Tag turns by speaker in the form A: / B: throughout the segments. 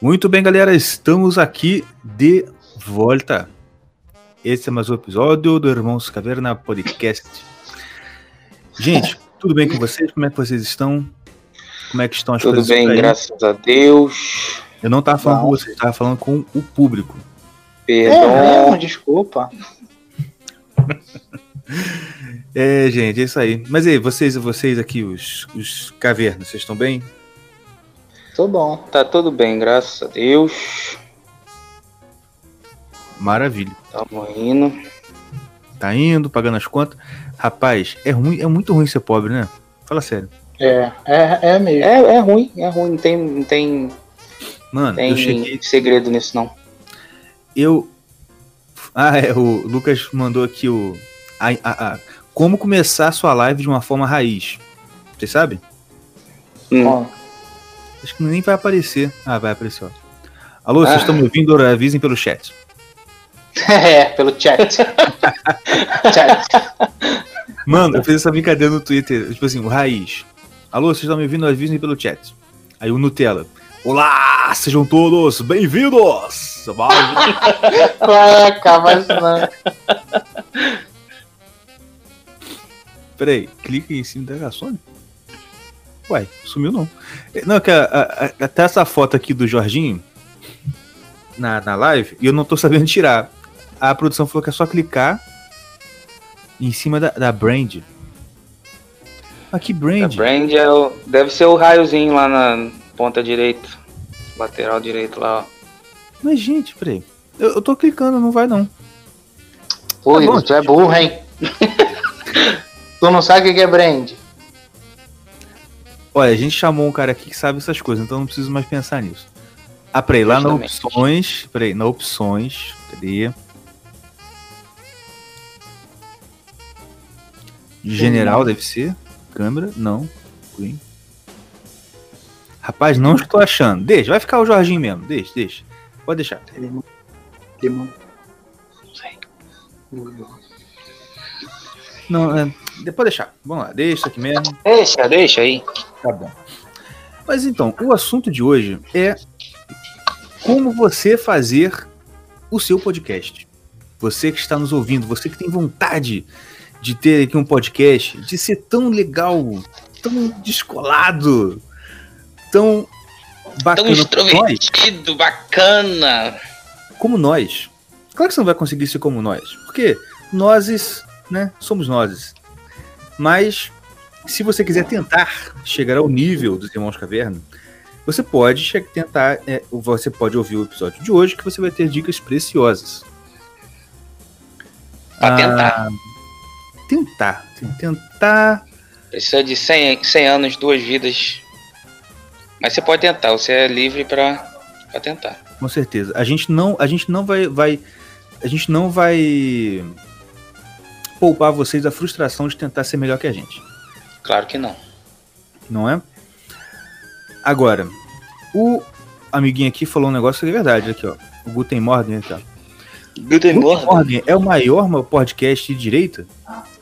A: Muito bem, galera, estamos aqui de volta. Esse é mais um episódio do Irmãos Caverna Podcast. Gente, tudo bem com vocês? Como é que vocês estão? Como é que estão as
B: Tudo
A: coisas?
B: bem,
A: por aí?
B: graças a Deus.
A: Eu não tava falando
C: Não.
A: com vocês, eu tava falando com o público.
C: É
B: Perdão.
C: mesmo, desculpa.
A: É, gente, é isso aí. Mas aí, vocês, vocês aqui, os, os cavernas, vocês estão bem?
C: Tô bom.
B: Tá tudo bem, graças a Deus.
A: Maravilha.
B: Tamo indo.
A: Tá indo, pagando as contas. Rapaz, é ruim, é muito ruim ser pobre, né? Fala sério.
C: É, é, é mesmo.
B: É, é ruim, é ruim. Não tem, não tem,
A: Mano,
B: tem
A: eu cheguei.
B: segredo nisso, não.
A: Eu. Ah, é, o Lucas mandou aqui o. a- a- a- como começar a sua live de uma forma raiz. Vocês sabem?
B: Hum.
A: Acho que nem vai aparecer. Ah, vai aparecer, ó. Alô, vocês
B: Ah.
A: estão me ouvindo? Avisem pelo chat.
C: é, pelo chat. chat.
A: Mano, eu fiz essa brincadeira no Twitter. Tipo assim, o raiz. Alô, vocês estão me ouvindo? Avisem pelo chat. Aí o Nutella. Olá, sejam todos bem-vindos!
C: Caraca, mas não.
A: Peraí, clica em cima da Sony? Uai, sumiu não. Não, que a- a- a- até essa foto aqui do Jorginho na, na live, e eu não tô sabendo tirar. A produção falou que é só clicar em cima da, da brand. Ah, que
B: A
A: brand?
B: brand é o, deve ser o raiozinho lá na ponta direita. Lateral direito lá, ó.
A: Mas, gente, peraí. Eu, eu tô clicando, não vai não.
C: Pô,
A: Tá bom,
C: tu é burro, hein? tu não sabe o que é brand?
A: Olha, a gente chamou um cara aqui que sabe essas coisas, então não preciso mais pensar nisso. Ah, peraí, lá na
B: Justamente.
A: opções. Peraí, na opções. Cadê? General deve ser. Câmera? Não. Green. Rapaz, não estou achando. Deixa, vai ficar o Jorginho mesmo. Deixa, deixa. Pode deixar.
C: Limão. Limão.
A: Não, é, pode deixar. Vamos lá, deixa aqui mesmo.
B: Deixa, deixa aí.
A: Tá bom. Mas então, o assunto de hoje é como você fazer o seu podcast. Você que está nos ouvindo, você que tem vontade de ter aqui um podcast, de ser tão legal, tão descolado, tão
B: Tão
A: bacana como nós,
B: extrovertido, bacana.
A: como nós. Claro que você não vai conseguir ser como nós, porque nós, né, somos nós. Mas se você quiser tentar chegar ao nível dos Irmãos Caverna, você pode tentar, é, você pode ouvir o episódio de hoje que você vai ter dicas preciosas.
B: Pra
A: Ah,
B: tentar.
A: Tentar, tem que tentar.
B: Precisa de 100, 100 anos, duas vidas. Mas você pode tentar, você é livre pra tentar.
A: Com certeza. A gente não, a gente não vai, vai, a gente não vai poupar vocês da frustração de tentar ser melhor que a gente.
B: Claro que não.
A: não é? Agora, o amiguinho aqui falou um negócio que é verdade, aqui, ó. O Guten Morgen aqui, ó.
B: Guten
A: Morgen é o maior podcast de direita?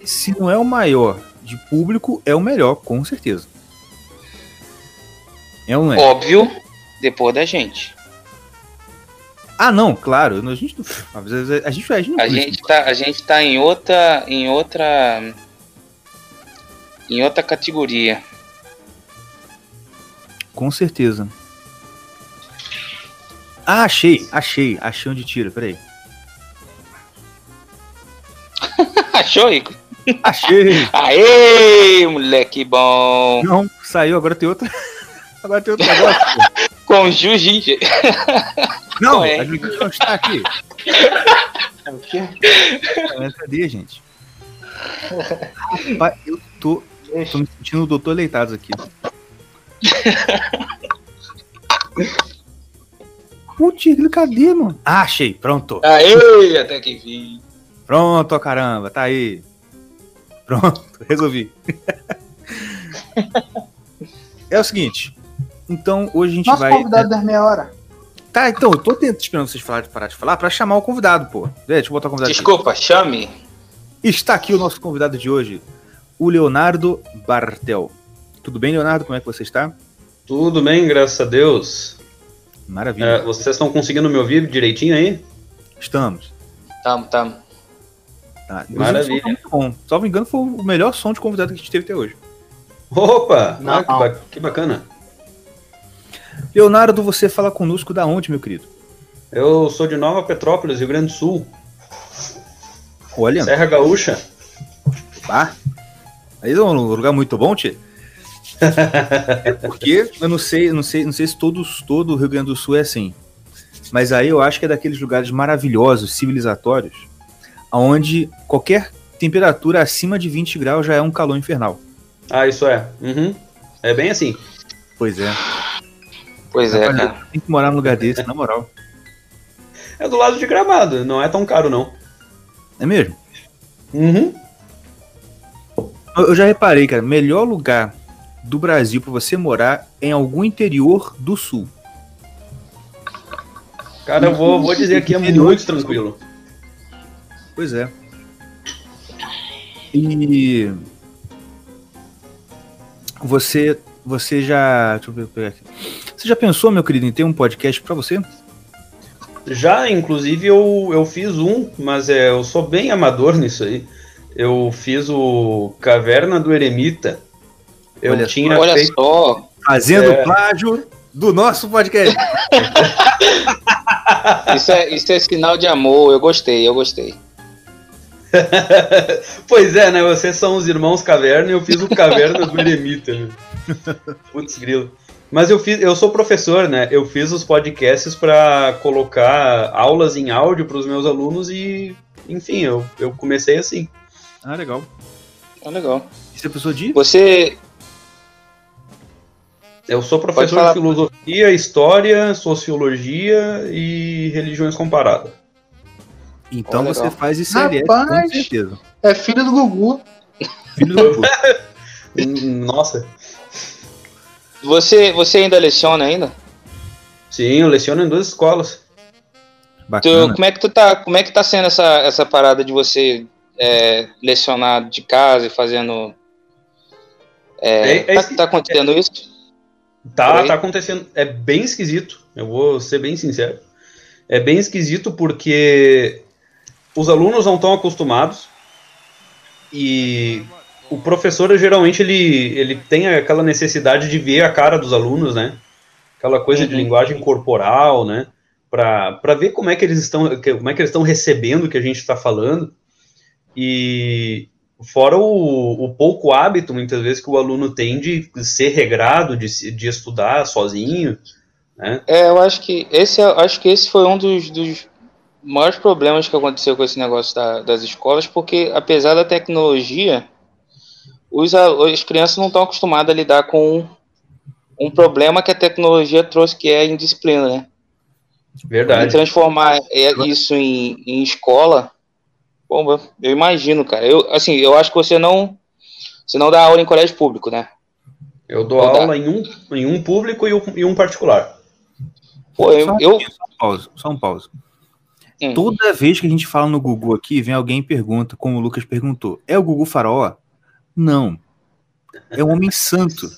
A: Se não é o maior de público, é o melhor, com certeza. É não é?
B: Óbvio, depois da gente.
A: Ah, não, claro. A gente, a gente, a gente, não
B: A gente tá, a gente tá em outra. em outra. em outra categoria.
A: Com certeza. Ah, achei, achei, achei onde tira, peraí.
B: Achou, Igor?
A: Achei!
B: Aê, moleque bom!
A: Não, saiu, agora tem outra. Agora tem outro negócio.
B: Com jiu-jitsu.
A: Não,
B: é?
A: a gente não está aqui.
C: É o quê?
A: Ah, Cadê, gente? Rapaz, eu tô, tô me sentindo o doutor Leitados aqui. Putz, cadê, mano? Ah, achei, pronto.
B: Aê, até que vi.
A: Pronto, caramba, tá aí. Pronto, resolvi. é o seguinte. Então, hoje a gente
D: Nosso
A: vai.
D: convidado das meia hora.
A: Tá, então, eu tô tentando esperando vocês falar, parar de falar pra chamar o convidado, pô. É, deixa eu botar o convidado aqui.
B: Desculpa, chame.
A: Está aqui o nosso convidado de hoje, o Leonardo Bartel. Tudo bem, Leonardo? Como é que você está?
E: Tudo bem, graças a Deus.
A: Maravilha.
E: É, vocês estão conseguindo me ouvir direitinho aí?
A: Estamos.
B: Tamo, tamo.
A: Tá.
E: Maravilha.
A: Tá muito bom. Me engano, foi o melhor som de convidado que a gente teve até hoje.
E: Opa! Ah, que, ba- que bacana.
A: Leonardo, você fala conosco da onde, meu querido?
E: Eu sou de Nova Petrópolis, Rio Grande do Sul,
A: Olha,
E: Serra Gaúcha.
A: pá. Aí é um lugar muito bom, Tchê. É porque eu não sei, eu não sei, não sei se todos, todo o Rio Grande do Sul é assim. Mas aí eu acho que é daqueles lugares maravilhosos, civilizatórios, onde qualquer temperatura acima de 20 graus já é um calor infernal.
E: Ah, isso é. Uhum. É bem assim.
A: Pois é.
B: Pois é, cara.
A: Tem que morar num lugar desse, na moral.
E: É do lado de Gramado, não é tão caro não.
A: É mesmo?
E: Uhum.
A: Eu já reparei, cara, melhor lugar do Brasil pra você morar é em algum interior do sul.
E: Cara, eu vou, vou dizer que é muito tranquilo.
A: Pois é. E você você já, deixa eu ver- pegar aqui. Você já pensou, meu querido, em ter um podcast pra você?
E: Já, inclusive, eu, eu fiz um, mas é, eu sou bem amador nisso aí. Eu fiz o Caverna do Eremita. Eu
A: Olha só.
E: tinha
B: Olha
E: feito.
B: só.
A: Fazendo
E: É.
A: plágio do nosso podcast.
B: Isso é, isso é sinal de amor. Eu gostei, eu gostei.
E: pois é, né? Vocês são os irmãos Caverna e eu fiz o Caverna do Eremita. Né? Putz, grilo. Mas eu fiz, eu sou professor, né? Eu fiz os podcasts para colocar aulas em áudio para os meus alunos e, enfim, eu, eu comecei assim.
A: ah, legal.
B: É legal.
A: E você pensou de?
B: Você.
E: Eu sou professor
B: falar.
E: de filosofia, história, sociologia e religiões comparadas.
A: Então
B: Olha,
A: você faz ICLS, com
D: Rapaz.
A: certeza.
D: É filho do Gugu.
A: Filho do Gugu.
E: Nossa.
B: Você, você ainda leciona ainda?
E: Sim, eu leciono em duas escolas.
B: Tu,
A: Bacana.
B: como é que tu tá, como é que tá sendo essa, essa parada de você é, lecionar de casa e fazendo é,
E: É- é
B: tá, tá acontecendo isso? Por
E: Tá, tá acontecendo. É bem esquisito. Eu vou ser bem sincero. É bem esquisito porque os alunos não estão acostumados e o professor geralmente ele, ele tem aquela necessidade de ver a cara dos alunos, né? Aquela coisa de
B: Uhum.
E: linguagem corporal, né? Para ver como é que eles estão, que- como é que eles estão recebendo o que a gente está falando. E fora o, o pouco hábito, muitas vezes, que o aluno tem de ser regrado, de, de estudar sozinho.
B: É, eu acho que esse, é- acho que esse foi um dos, dos maiores problemas que aconteceu com esse negócio da- das escolas, porque apesar da tecnologia, os, as crianças não estão acostumadas a lidar com um problema que a tecnologia trouxe, que é a indisciplina, né? E
E: Verdade.
B: transformar é, isso em, em escola, pô, eu imagino, cara. Eu, assim, eu acho que você não, você não dá aula em colégio público, né?
E: Eu dou aula em um, em um público e um, e um particular.
B: Pô, eu,
A: Só um
B: eu,
A: só um pause, só um pause. Toda vez que a gente fala no Gugu aqui, vem alguém e pergunta, como o Lucas perguntou, é o Gugu Faraó? Não. É um homem santo.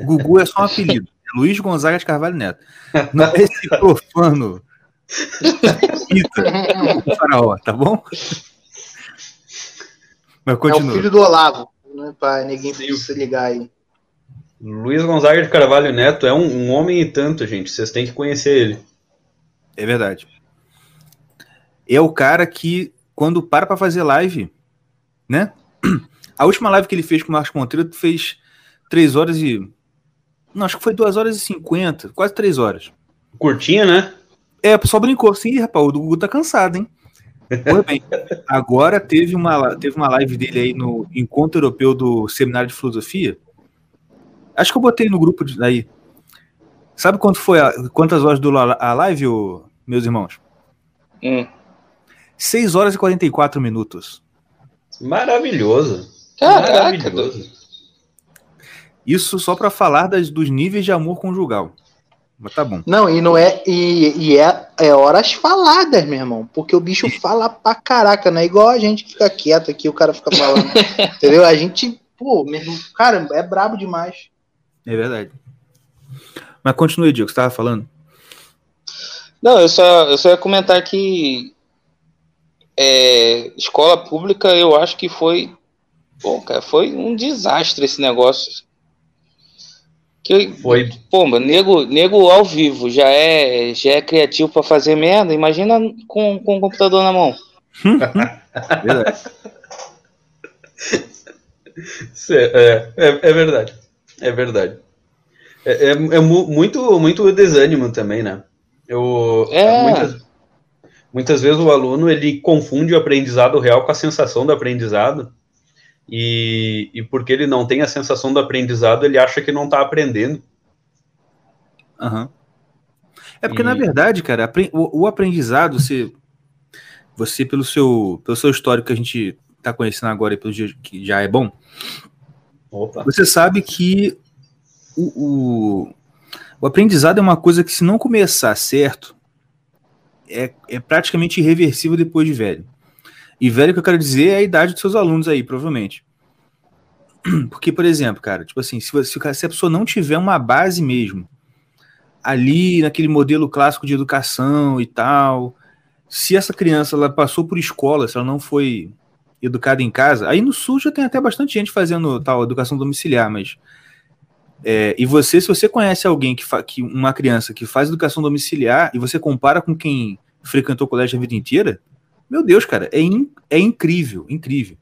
A: O Gugu é só um apelido. É Luiz Gonzaga de Carvalho Neto. Não é esse profano. Ita, Gugu Faraó, tá bom? Mas
D: É o
A: continua.
D: filho do Olavo. Né, pra ninguém se ligar aí.
E: Luiz Gonzaga de Carvalho Neto é um, um homem e tanto, gente. Vocês têm que conhecer ele.
A: É verdade. É o cara que, quando para pra fazer live, né? A última live que ele fez com o Marcos Monteiro fez 3 horas e. Não, acho que foi 2 horas e 50, quase 3 horas.
E: Curtinha, né?
A: É, o pessoal brincou assim, "Ih, rapaz, o Gugu tá cansado, hein? Pois bem, agora teve uma, teve uma live dele aí no Encontro Europeu do Seminário de Filosofia. Acho que eu botei no grupo de- aí. Sabe quanto foi a- quantas horas durou a a live, ô, meus irmãos?
B: hum,
A: 6 horas e 44 minutos.
E: Maravilhoso.
B: Caraca,
E: Maravilhoso.
A: Isso só pra falar das, dos níveis de amor conjugal. Mas tá bom.
D: Não, e não é. E, e é, é horas faladas, meu irmão. Porque o bicho fala pra caraca, não é igual a gente que fica quieto aqui, o cara fica falando. entendeu? A gente, pô, meu irmão, cara, é brabo demais.
A: É verdade. Mas continue, Diego, você tava falando.
B: Não, eu só, eu só ia comentar que é, escola pública eu acho que foi. Pô, cara, foi um desastre esse negócio. Que,
E: Foi.
B: Pô, mano, nego, nego ao vivo já é, já é criativo pra fazer merda. Imagina com, com o computador na mão.
A: Verdade.
E: É, é, é- é verdade. É verdade. É, é- é mu- muito, muito desânimo também, né? Eu,
B: É.
E: muitas, muitas vezes o aluno ele confunde o aprendizado real com a sensação do aprendizado. E, e porque ele não tem a sensação do aprendizado, ele acha que não está aprendendo.
A: Aham. É porque,
E: E-
A: na verdade, cara, o, o aprendizado, você, você pelo, seu, pelo seu histórico que a gente tá conhecendo agora e pelo dia que já é bom,
E: Opa.
A: você sabe que o, o, o aprendizado é uma coisa que, se não começar certo, é, é praticamente irreversível depois de velho. E velho que eu quero dizer é a idade dos seus alunos aí, provavelmente. Porque, por exemplo, cara, tipo assim, se, você- se a pessoa não tiver uma base mesmo, ali naquele modelo clássico de educação e tal, se essa criança ela passou por escola, se ela não foi educada em casa, aí no sul já tem até bastante gente fazendo tal educação domiciliar, mas é, e você, se você conhece alguém que, fa- que uma criança que faz educação domiciliar e você compara com quem frequentou o colégio a vida inteira, meu Deus, cara, é, in- é incrível, incrível.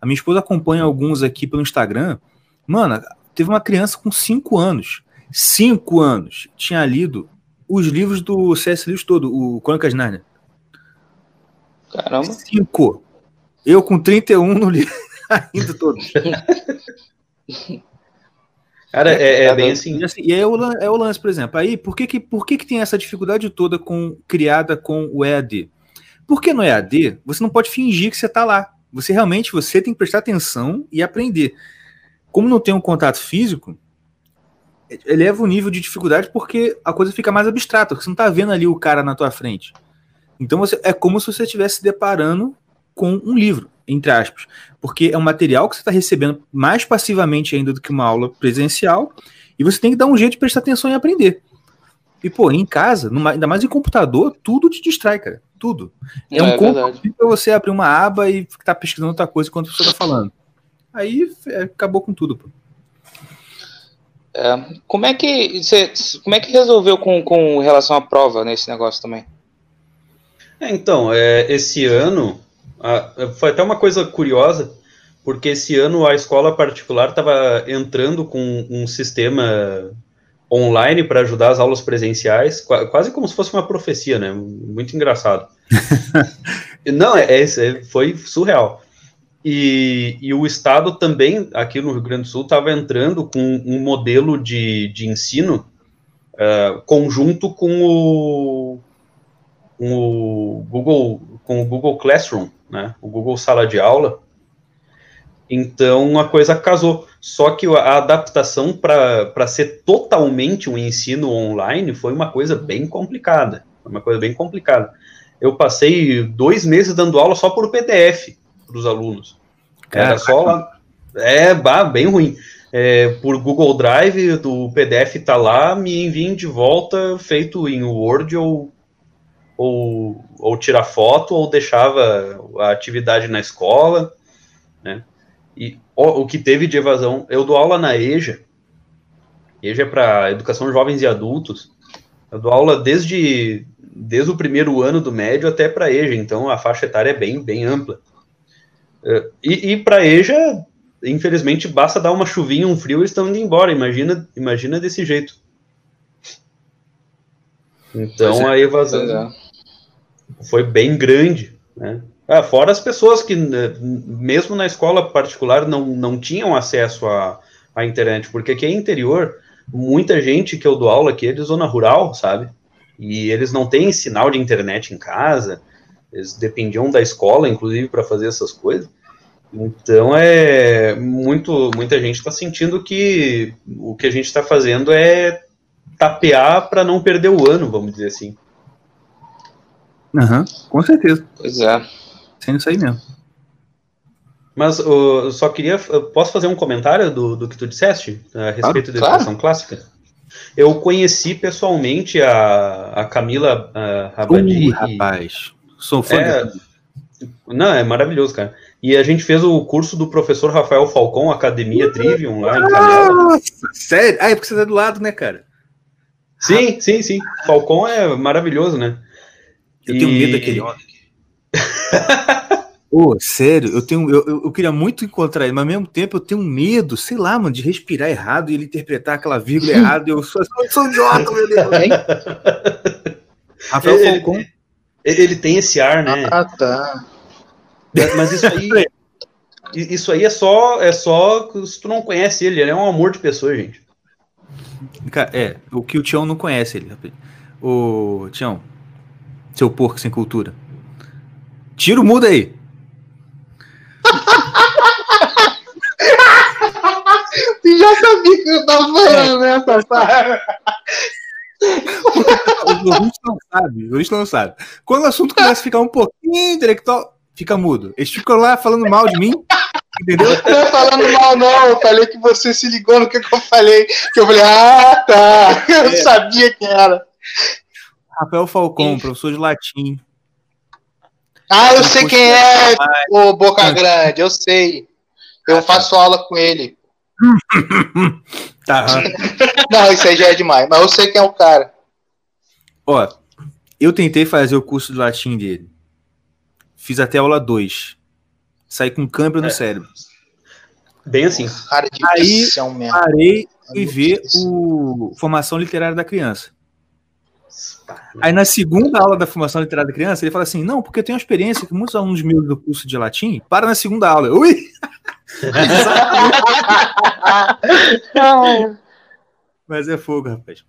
A: A minha esposa acompanha alguns aqui pelo Instagram. Mano, teve uma criança com 5 anos. 5 anos. Tinha lido os livros do C.S. Lewis todo, o Crônicas de Nárnia.
B: Caramba.
A: 5. Eu com 31 no livro ainda todos.
E: Cara, é, é bem assim.
A: E, assim, e é, o, é o lance, por exemplo. Aí, por que que, por que que tem essa dificuldade toda com criada com o EAD? Porque no EAD, você não pode fingir que você está lá. Você realmente você tem que prestar atenção e aprender. Como não tem um contato físico, eleva o nível de dificuldade porque a coisa fica mais abstrata, porque você não está vendo ali o cara na tua frente. Então você, é como se você estivesse se deparando com um livro, entre aspas. Porque é um material que você está recebendo mais passivamente ainda do que uma aula presencial, e você tem que dar um jeito de prestar atenção e aprender. E, pô, em casa, numa- ainda mais em computador, tudo te distrai, cara. Tudo. É,
B: É,
A: um convite pra você abrir uma aba e estar pesquisando outra coisa enquanto a pessoa tá falando. Aí é, acabou com tudo, pô.
B: É, como é que você, como é que resolveu com, com relação à prova nesse negócio também?
E: É, então, é, esse ano, a- foi até uma coisa curiosa, porque esse ano a escola particular estava entrando com um sistema online para ajudar as aulas presenciais, qua- quase como se fosse uma profecia, né? Muito engraçado. Não, é, é, é- foi surreal. E, e o Estado também, aqui no Rio Grande do Sul, estava entrando com um modelo de, de ensino ah, conjunto com o, com o Google com o Google Classroom, né? O Google Sala de Aula. Então a coisa casou. Só que a adaptação para ser totalmente um ensino online foi uma coisa bem complicada. Foi uma coisa bem complicada. Eu passei dois meses dando aula só por PDF para os alunos. Era
A: Caraca.
E: só lá. É, bah, bem ruim. É, por Google Drive, o PDF tá lá, me enviem de volta feito em Word ou, ou, ou tirar foto ou deixava a atividade na escola, né? E ó, o que teve de evasão, eu dou aula na EJA, EJA é para educação de jovens e adultos, eu dou aula desde, desde o primeiro ano do médio até para EJA, então a faixa etária é bem, bem ampla. É, E, e para EJA, infelizmente, basta dar uma chuvinha, um frio, eles estão indo embora. Imagina, imagina desse jeito. Então
A: é.
E: a evasão
B: é.
E: Foi bem grande, né? Ah, fora as pessoas que, né, mesmo na escola particular, não, não tinham acesso à, à internet, porque aqui é interior, muita gente que eu dou aula aqui é de zona rural, sabe? E eles não têm sinal de internet em casa, eles dependiam da escola, inclusive, para fazer essas coisas. Então é muito, muita gente está sentindo que o que a gente está fazendo é tapear para não perder o ano, vamos dizer assim.
A: Aham, com certeza.
B: Pois é.
A: Sendo isso aí mesmo.
E: Mas eu só queria. eu Posso fazer um comentário do, do que tu disseste a respeito da
B: claro.
E: educação clássica? Eu conheci pessoalmente a, a Camila Rabadi.
A: Uh, rapaz. Sou fã
E: É, não, é maravilhoso, cara. E a gente fez o curso do professor Rafael Falcon, Academia Trivium, lá em Canela.
A: Nossa, sério? Ah, é porque você tá do lado, né, cara?
E: Sim, sim, sim. Falcon é maravilhoso, né?
A: Eu tenho
E: E-
A: medo daquele homem. Pô, sério, eu tenho. Eu, eu, queria muito encontrar ele, mas ao mesmo tempo eu tenho medo, sei lá, mano, de respirar errado e ele interpretar aquela vírgula errada. Eu sou, eu sou idiota, meu Deus.
D: Hein?
A: Rafael
E: Ele-
A: Falcon.
E: Ele ele tem esse ar, né?
D: Ah, tá.
E: Mas isso aí. Isso aí é só, é só se tu não conhece ele, ele é um amor de pessoa, gente.
A: Cara, é, o que o Tião não conhece ele. Ô, Tião, seu porco sem cultura. Tira o mudo aí.
D: Tu já sabia que eu tava falando, né, safado?
A: Os ouvintes não sabem, os ouvintes não sabem. Quando o assunto começa a ficar um pouquinho intelectual, fica mudo. Eles ficam lá falando mal de mim, entendeu?
D: Não é falando mal, não. Eu falei que você se ligou no que, que eu falei. Que eu falei, ah, tá. Eu sabia quem era.
A: Rafael Falcon, professor de latim.
D: Ah, eu sei quem é, ô Boca Grande, eu sei. Eu faço aula com ele.
A: Tá.
D: Não, isso aí já é demais, mas eu sei quem é o cara.
A: Ó, eu tentei fazer o curso de latim dele. Fiz até aula 2. Saí com câimbra no
E: É.
A: cérebro.
E: Bem assim.
D: Cara de
A: Aí-. Parei e ver o Formação Literária da Criança. Aí na segunda aula da Formação Literária da Criança, ele fala assim: não, porque eu tenho uma experiência que muitos alunos meus do curso de latim param na segunda aula. Eu, Ui! Mas é fogo, rapaz.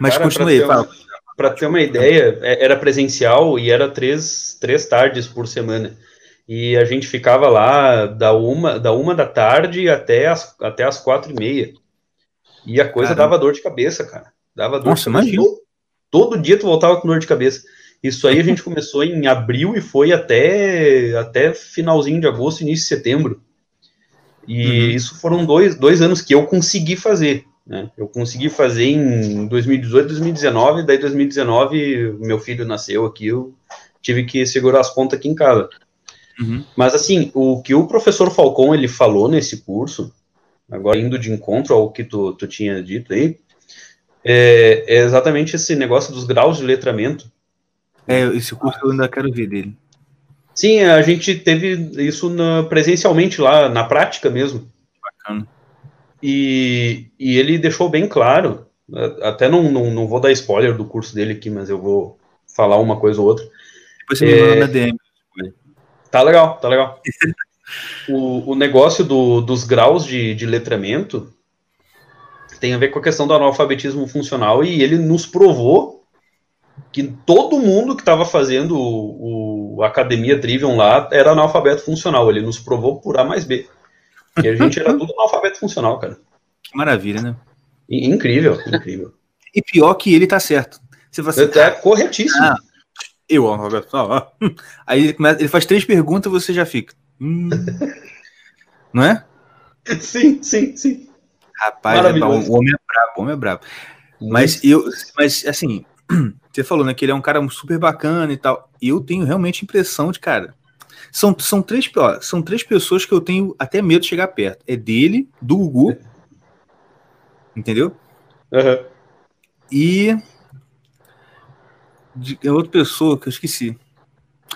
A: Mas
E: Cara,
A: continue aí,
E: pra ter
A: fala.
E: Para ter uma ideia, é- era presencial e era três, três tardes por semana. E a gente ficava lá da uma da, uma da tarde até as, até as quatro e meia. E a coisa
A: Caramba.
E: dava dor de cabeça, cara. Dava dor
A: Nossa, imagino.
E: Todo, todo dia tu voltava com dor de cabeça. Isso aí a gente começou em abril e foi até, até finalzinho de agosto, início de setembro. E
A: Uhum.
E: isso foram dois, dois anos que eu consegui fazer. Né? Eu consegui fazer em 2018, 2019, daí 2019 meu filho nasceu aqui, eu tive que segurar as pontas aqui em casa.
A: Uhum.
E: Mas assim, o que o professor Falcon ele falou nesse curso, agora indo de encontro ao que tu, tu tinha dito aí, é, é exatamente esse negócio dos graus de letramento.
A: É, esse curso eu ainda quero ver dele.
E: Sim, a gente teve isso na- presencialmente lá, na prática mesmo.
A: Bacana.
E: E, e ele deixou bem claro, até não, não, não vou dar spoiler do curso dele aqui, mas eu vou falar uma coisa ou outra.
A: Depois você me
E: É.
A: manda na DM.
E: Tá legal, tá legal. o, o negócio do- dos graus de, de letramento tem a ver com a questão do analfabetismo funcional e ele nos provou que todo mundo que estava fazendo o, o Academia Trivium lá era analfabeto funcional. Ele nos provou por A mais B. Que a gente era tudo analfabeto funcional, cara.
A: Que maravilha, né?
E: I- incrível, incrível.
A: E pior que ele tá certo. Você fala assim,
E: É corretíssimo.
A: Ah. eu, ó, Roberto, ó, ó. Aí ele, começa, ele faz três perguntas e você já fica. Hum. Não é?
E: Sim, sim, sim.
A: Rapaz, é o homem é brabo, o homem é brabo. Mas eu, mas assim, você falou, né, que ele é um cara super bacana e tal. Eu tenho realmente impressão de, cara, são, são, três, ó, são três pessoas que eu tenho até medo de chegar perto. É dele, do Gugu, entendeu?
E: Aham.
A: E de é outra pessoa que eu esqueci.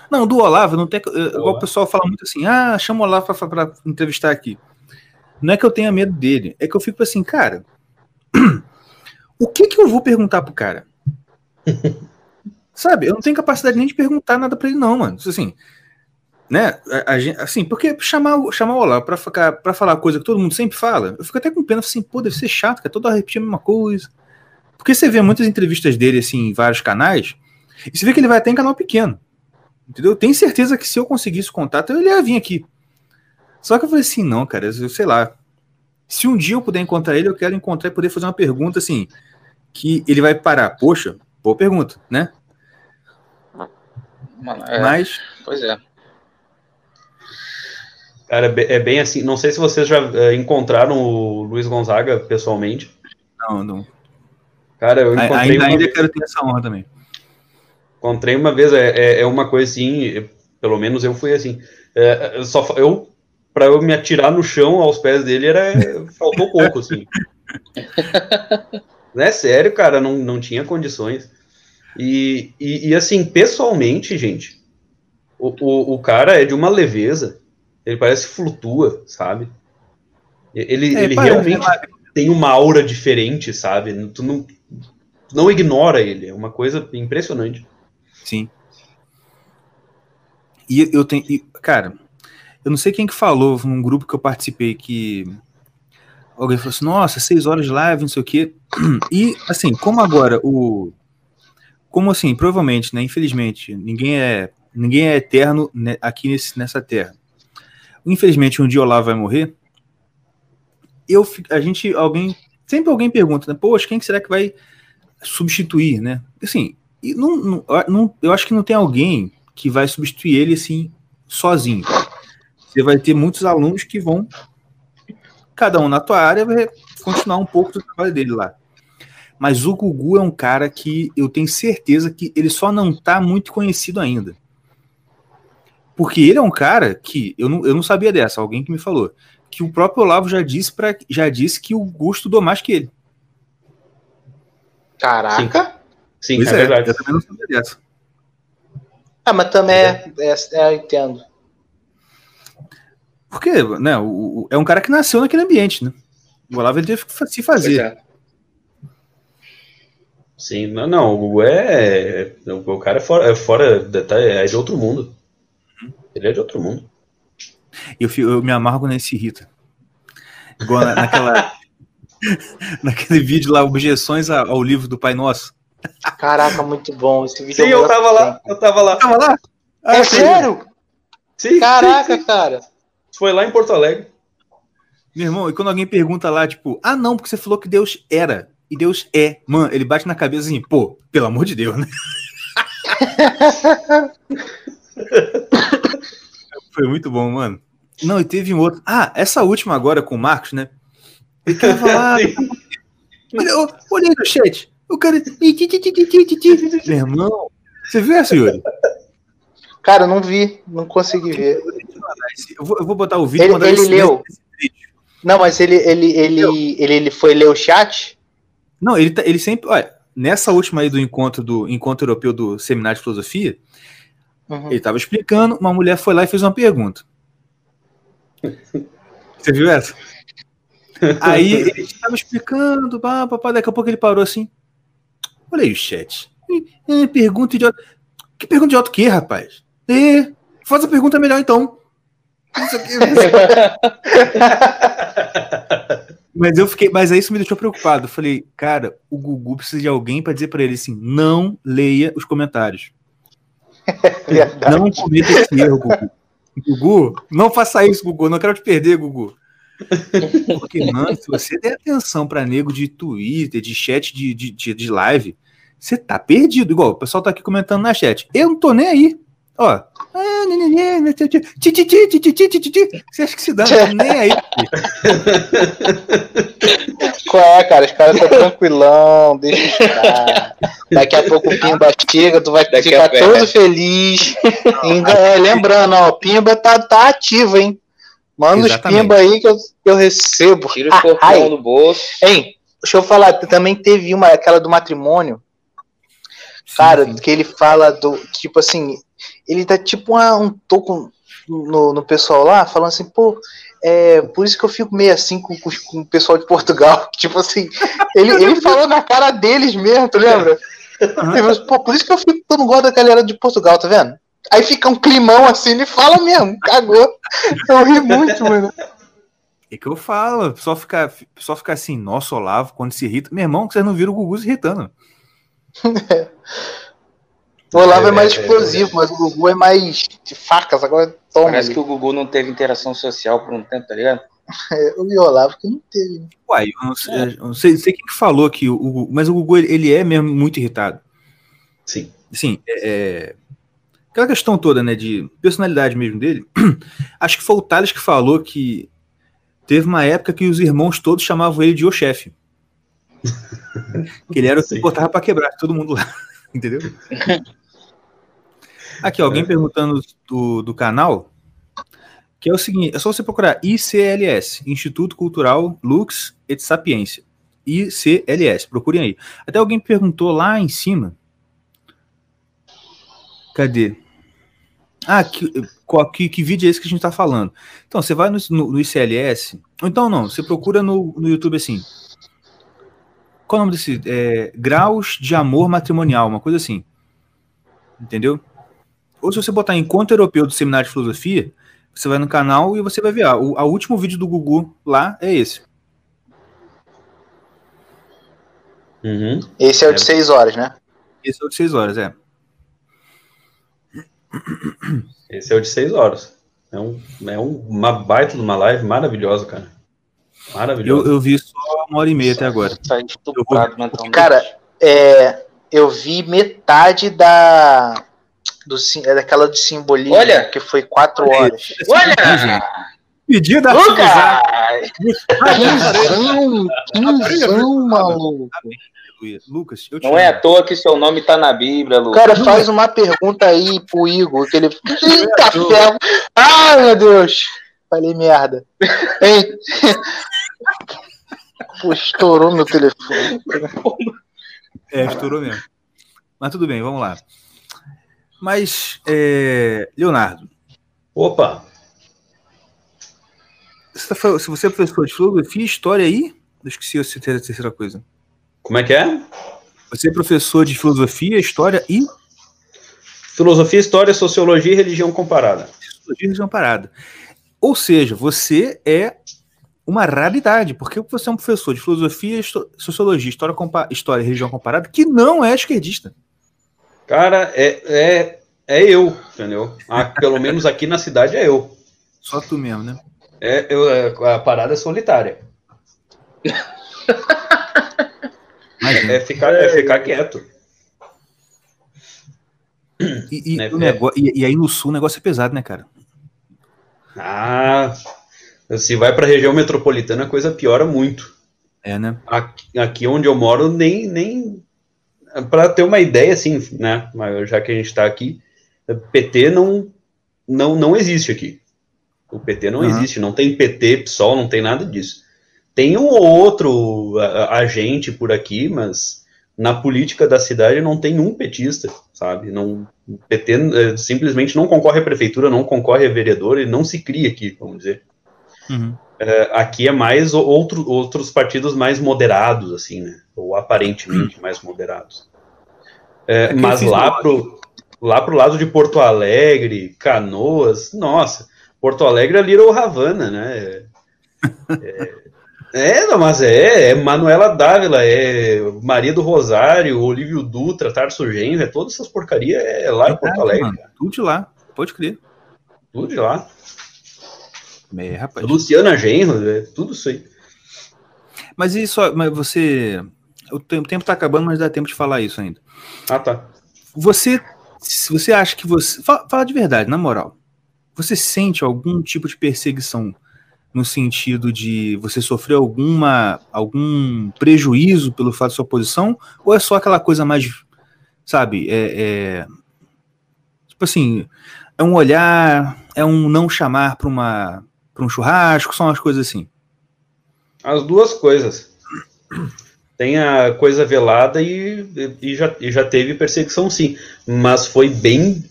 A: Não, do Olavo, não tem. eh, Igual o pessoal fala muito assim: ah, chama o Olavo pra, pra entrevistar aqui. Não é que eu tenha medo dele, é que eu fico assim, cara. o que que eu vou perguntar pro cara? Sabe, eu não tenho capacidade nem de perguntar nada pra ele, não, mano. Assim, né? A, a assim, porque chamar, o- chamar o Olavo pra, ficar, pra falar coisa que todo mundo sempre fala, eu fico até com pena, assim, pô, deve ser chato, cara, toda hora repetir a mesma coisa. Porque você vê muitas entrevistas dele, assim, em vários canais, e você vê que ele vai até em canal pequeno. Entendeu? Eu tenho certeza que se eu conseguisse contato, ele ia vir aqui. Só que eu falei assim, não, cara, eu sei lá. Se um dia eu puder encontrar ele, eu quero encontrar e poder fazer uma pergunta assim, que ele vai parar. Poxa, boa pergunta, né?
B: Mano, é,
A: Mas,
B: Pois é.
E: Cara, é é bem assim. Não sei se vocês já eh, encontraram o Luiz Gonzaga pessoalmente.
A: não, não.
E: Cara, eu encontrei
A: Ainda,
E: uma,
A: ainda quero ter essa honra também.
E: encontrei uma vez. É, é, é uma coisa assim. Pelo menos eu fui assim. É, eu só eu para eu me atirar no chão aos pés dele era faltou pouco assim. É sério, cara, não, não tinha condições. E, e, e, assim, pessoalmente, gente, o, o, o cara é de uma leveza. Ele parece que flutua, sabe? Ele,
A: É,
E: ele
A: parece,
E: realmente tem uma aura diferente, sabe? Tu não, tu não ignora ele. É uma coisa impressionante.
A: Sim. E eu tenho. e, cara, eu não sei quem que falou num grupo que eu participei que. Alguém falou assim, nossa, seis horas de live, não sei o quê. E, assim, como agora o. Como assim, provavelmente, né? Infelizmente, ninguém é. Ninguém é eterno né, aqui nesse, nessa terra. Infelizmente, um dia o Olavo vai morrer. Eu, a gente, alguém, sempre alguém pergunta, né? Poxa, quem que será que vai substituir, né? Assim, não- não- eu acho que não tem alguém que vai substituir ele assim sozinho. Você vai ter muitos alunos que vão, cada um na tua área, vai continuar um pouco do trabalho dele lá. Mas o Gugu é um cara que eu tenho certeza que ele só não tá muito conhecido ainda. Porque ele é um cara que, eu não, eu não sabia dessa, alguém que me falou, que o próprio Olavo já disse, pra, já disse que o Gugu estudou mais que ele.
D: Caraca.
E: Sim,
A: Pois
E: é, verdade.
A: eu também não sabia dessa.
D: Ah, mas também é, é, é, eu entendo.
A: Porque, né, o, o- é um cara que nasceu naquele ambiente, né? O Olavo ele teve que se fazer.
B: é.
E: Sim, não, não, o Gugu é. O, o cara é fora, é fora da- tá- é de outro mundo. Ele é de outro mundo.
A: Eu, eu me amarro quando ele se irrita. Igual na- naquela. naquele vídeo lá, Objeções a- ao livro do Pai Nosso.
D: Caraca, muito bom. Esse vídeo
E: Sim,
D: é
E: eu tava lá, eu tava lá.
A: Tava lá?
D: tem. É sério?
E: Sim,
D: Caraca,
E: sim, sim.
D: cara.
E: Foi lá em Porto Alegre.
A: Meu irmão, e quando alguém pergunta lá, tipo, ah, não, porque você falou que Deus era. E Deus é. Mano, ele bate na cabeça assim, pô, pelo amor de Deus, né? Foi muito bom, mano. Não, e teve um outro. Ah, essa última agora com o Marcos, né? Ele quer falar.
E: Sim.
A: Olha, eu olhei no chat. O cara. Meu irmão, você viu essa, Yuri?
D: Cara, eu não vi, não consegui ver.
A: Eu vou, eu vou botar o vídeo.
D: Ele, ele
A: esse-
D: leu. Não, mas ele, ele, ele, ele, ele foi ler o chat?
A: Não, ele, tá- ele sempre. Olha, nessa última aí do encontro do encontro europeu do Seminário de Filosofia,
D: Uhum.
A: ele tava explicando, uma mulher foi lá e fez uma pergunta. Você viu essa? Aí ele estava explicando, pá, pá, pá, daqui a pouco ele parou assim. Olha aí o chat. Eh, pergunta idiota. Que pergunta idiota o quê, rapaz? É, faz a pergunta melhor então. Mas eu fiquei, mas aí isso me deixou preocupado. Eu falei, cara, o Gugu precisa de alguém para dizer para ele assim: não leia os comentários.
D: Verdade.
A: Não cometa esse erro, Gugu. Gugu, não faça isso, Gugu. Não quero te perder, Gugu. Porque, mano, se você der atenção para nego de Twitter, de chat de, de, de, de live, você tá perdido. Igual o pessoal tá aqui comentando na chat. Eu não tô nem aí. Ó. Ah, Você acha que se dá? Nem aí.
D: Qual é, cara? Os caras estão tranquilão, deixa estar. Daqui a pouco o Pimba chega, tu vai
B: Daqui
D: ficar todo feliz. Lembrando, ó, o Pimba tá, tá ativo, hein? Manda os Pimba aí que eu, eu recebo.
B: Tira o corpão do bolso.
D: Hein, deixa eu falar, também teve uma, aquela do matrimônio. Cara,
A: sim.
D: que ele fala do. Tipo assim, ele tá tipo uma- um toco no, no pessoal lá, falando assim, pô, é, por isso que eu fico meio assim com, com, com o pessoal de Portugal, tipo assim, ele, ele falou na cara deles mesmo, tu lembra? Assim, pô, por isso que eu fico, não gosto da galera de Portugal, tá vendo? Aí fica um climão assim, ele fala mesmo, cagou. Eu ri muito, mano.
A: É que eu falo, só ficar só ficar assim, nossa, Olavo, quando se irrita. Meu irmão, que vocês não viram o Gugu se irritando.
D: O Olavo é, mais
E: É, é,
D: explosivo, mas o Gugu é mais de facas. Agora toma.
B: Parece que o Gugu não teve interação social por um tempo, tá ligado?
D: o e o Olavo que não teve.
A: Uai, eu não sei, eu não sei, sei quem que falou que o, o- mas o Gugu ele, é mesmo muito irritado.
E: Sim.
A: Sim, é, é- aquela questão toda, né, de personalidade mesmo dele. Acho que foi o Thales que falou que teve uma época que os irmãos todos chamavam ele de o chefe. que ele era o que botava pra quebrar todo mundo lá, entendeu? Aqui, alguém
E: É.
A: perguntando do, do canal, que é o seguinte, é só você procurar ICLS, Instituto Cultural Lux et Sapiência. ICLS, procurem aí. Até alguém perguntou lá em cima. Cadê? Ah, que, qual- que, que vídeo é esse que a gente tá falando? Então, você vai no, no- no ICLS, ou então não, você procura no, no YouTube assim. Qual é o nome desse? É, graus de amor matrimonial, uma coisa assim. Entendeu? Ou se você botar Encontro Europeu do Seminário de Filosofia, você vai no canal e você vai ver. Ah, o a último vídeo do Gugu lá é esse.
E: Uhum.
D: Esse é o
E: É.
D: de 6 horas, né?
A: Esse é o de 6 horas, é.
E: Esse é o de 6 horas. É, um, é um- uma baita de uma live maravilhosa, cara.
A: Eu,
E: Maravilhosa.
A: eu vi só uma hora e meia até agora.
B: Tá estuprado mentalmente.
D: Cara, é, eu vi metade da. Do, é daquela de simbolismo,
B: Olha!
D: que foi 4 horas.
B: Olha!
A: Pedido da
B: Lucas!
D: Quinzão, quinzão, maluco.
A: Lucas, eu te
B: Não é à toa que seu nome tá na Bíblia, Lucas.
D: Cara, faz uma pergunta aí pro Igor, que ele. Eita ferro! Ai, meu Deus! Falei merda. Hein? Pô, estourou meu telefone.
A: É, estourou mesmo. Mas tudo bem, vamos lá. Mas, é, Leonardo,
E: Opa!
A: você tá se você é professor de filosofia história aí, eu esqueci a terceira- coisa.
E: Como é que é?
A: Você é professor de filosofia, história e
E: Filosofia, História, Sociologia e Religião Comparada.
A: sociologia e religião parada. Ou seja, você é uma raridade, porque você é um professor de filosofia, sociologia, história, compa- história e religião comparada que não é esquerdista.
E: Cara, é, é, é eu, entendeu? Ah, pelo menos aqui na cidade é eu.
A: Só tu mesmo, né?
E: É, eu é- a parada é solitária. É ficar, é ficar quieto.
A: E, e
E: né, é.
A: negócio- e- e aí no sul o negócio é pesado, né, cara?
E: Ah, se vai pra região metropolitana, a coisa piora muito.
A: É, né?
E: Aqui, aqui onde eu moro, nem. nem para ter uma ideia, assim, né? Já que a gente tá aqui, PT não, não, não existe aqui. O PT não
A: Aham.
E: existe, não tem PT, PSOL, não tem nada disso. Tem um ou outro agente por aqui, mas na política da cidade não tem um petista, sabe? Não, o PT eh, simplesmente não concorre à prefeitura, não concorre a vereador e não se cria aqui, vamos dizer.
A: Uhum.
E: Aqui é mais outro, outros partidos mais moderados, assim, né? Ou aparentemente mais moderados. É,
A: É eu
E: mas lá pro, lá pro lado de Porto Alegre, Canoas, nossa, Porto Alegre é Little Havana, né? É, é, não, mas é, é Manuela Dávila, é Maria do Rosário, Olívio Dutra, Tarso Genro, é todas essas porcarias é lá em Porto Alegre,
A: mano. Tudo de lá, pode crer.
E: tudo de lá.
A: É, rapaz.
E: Luciana Genro, é tudo isso aí.
A: Mas isso, mas você. O tempo, o tempo tá acabando, mas dá tempo de falar isso ainda.
E: Ah, tá.
A: Você. Se você acha que você. Fala, fala de verdade, na moral. Você sente algum tipo de perseguição no sentido de você sofrer alguma, algum prejuízo pelo fato de sua posição? Ou é só aquela coisa mais. Sabe? É, é- tipo assim. É um olhar, é um não chamar para uma para um churrasco, são umas coisas assim.
E: As duas coisas. Tem a coisa velada e, e, já, e já teve perseguição, sim. Mas foi bem.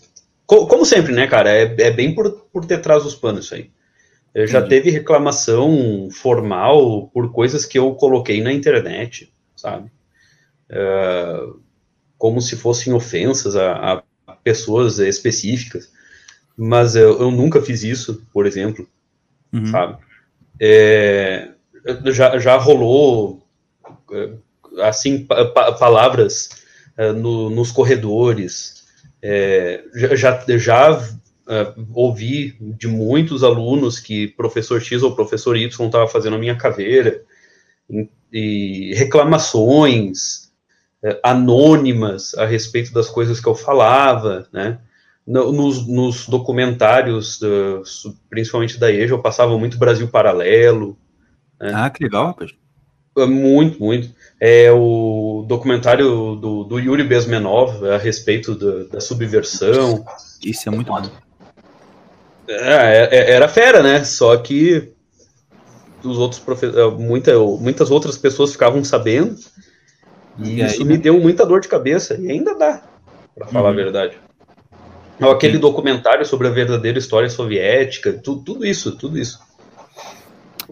E: co- como sempre, né, cara? É, é bem por, por detrás dos panos isso aí. Eu já
A: Entendi.
E: teve reclamação formal por coisas que eu coloquei na internet, sabe? É, como se fossem ofensas a, a pessoas específicas. Mas eu, eu nunca fiz isso, por exemplo
A: Uhum.
E: sabe? É, já, já rolou é, assim pa- pa- palavras é, no- nos corredores, É, já, já uh, ouvi de muitos alunos que professor X ou professor Y estava fazendo a minha caveira, e, e reclamações uh, anônimas a respeito das coisas que eu falava, né? Nos, nos, documentários, uh, principalmente da EJA, eu passava muito Brasil Paralelo.
A: Né? Ah, que legal, rapaz.
E: Muito, muito. É o documentário do, do Yuri Bezmenov a respeito da, da subversão.
A: Isso é muito bom.
E: É, é, era fera, né? Só que os outros professores, muita, muitas outras pessoas ficavam sabendo. E, e isso aí, me né? deu muita dor de cabeça. E ainda dá, para falar uhum. a verdade. Aquele documentário sobre a verdadeira história soviética, tu, tudo isso, tudo isso.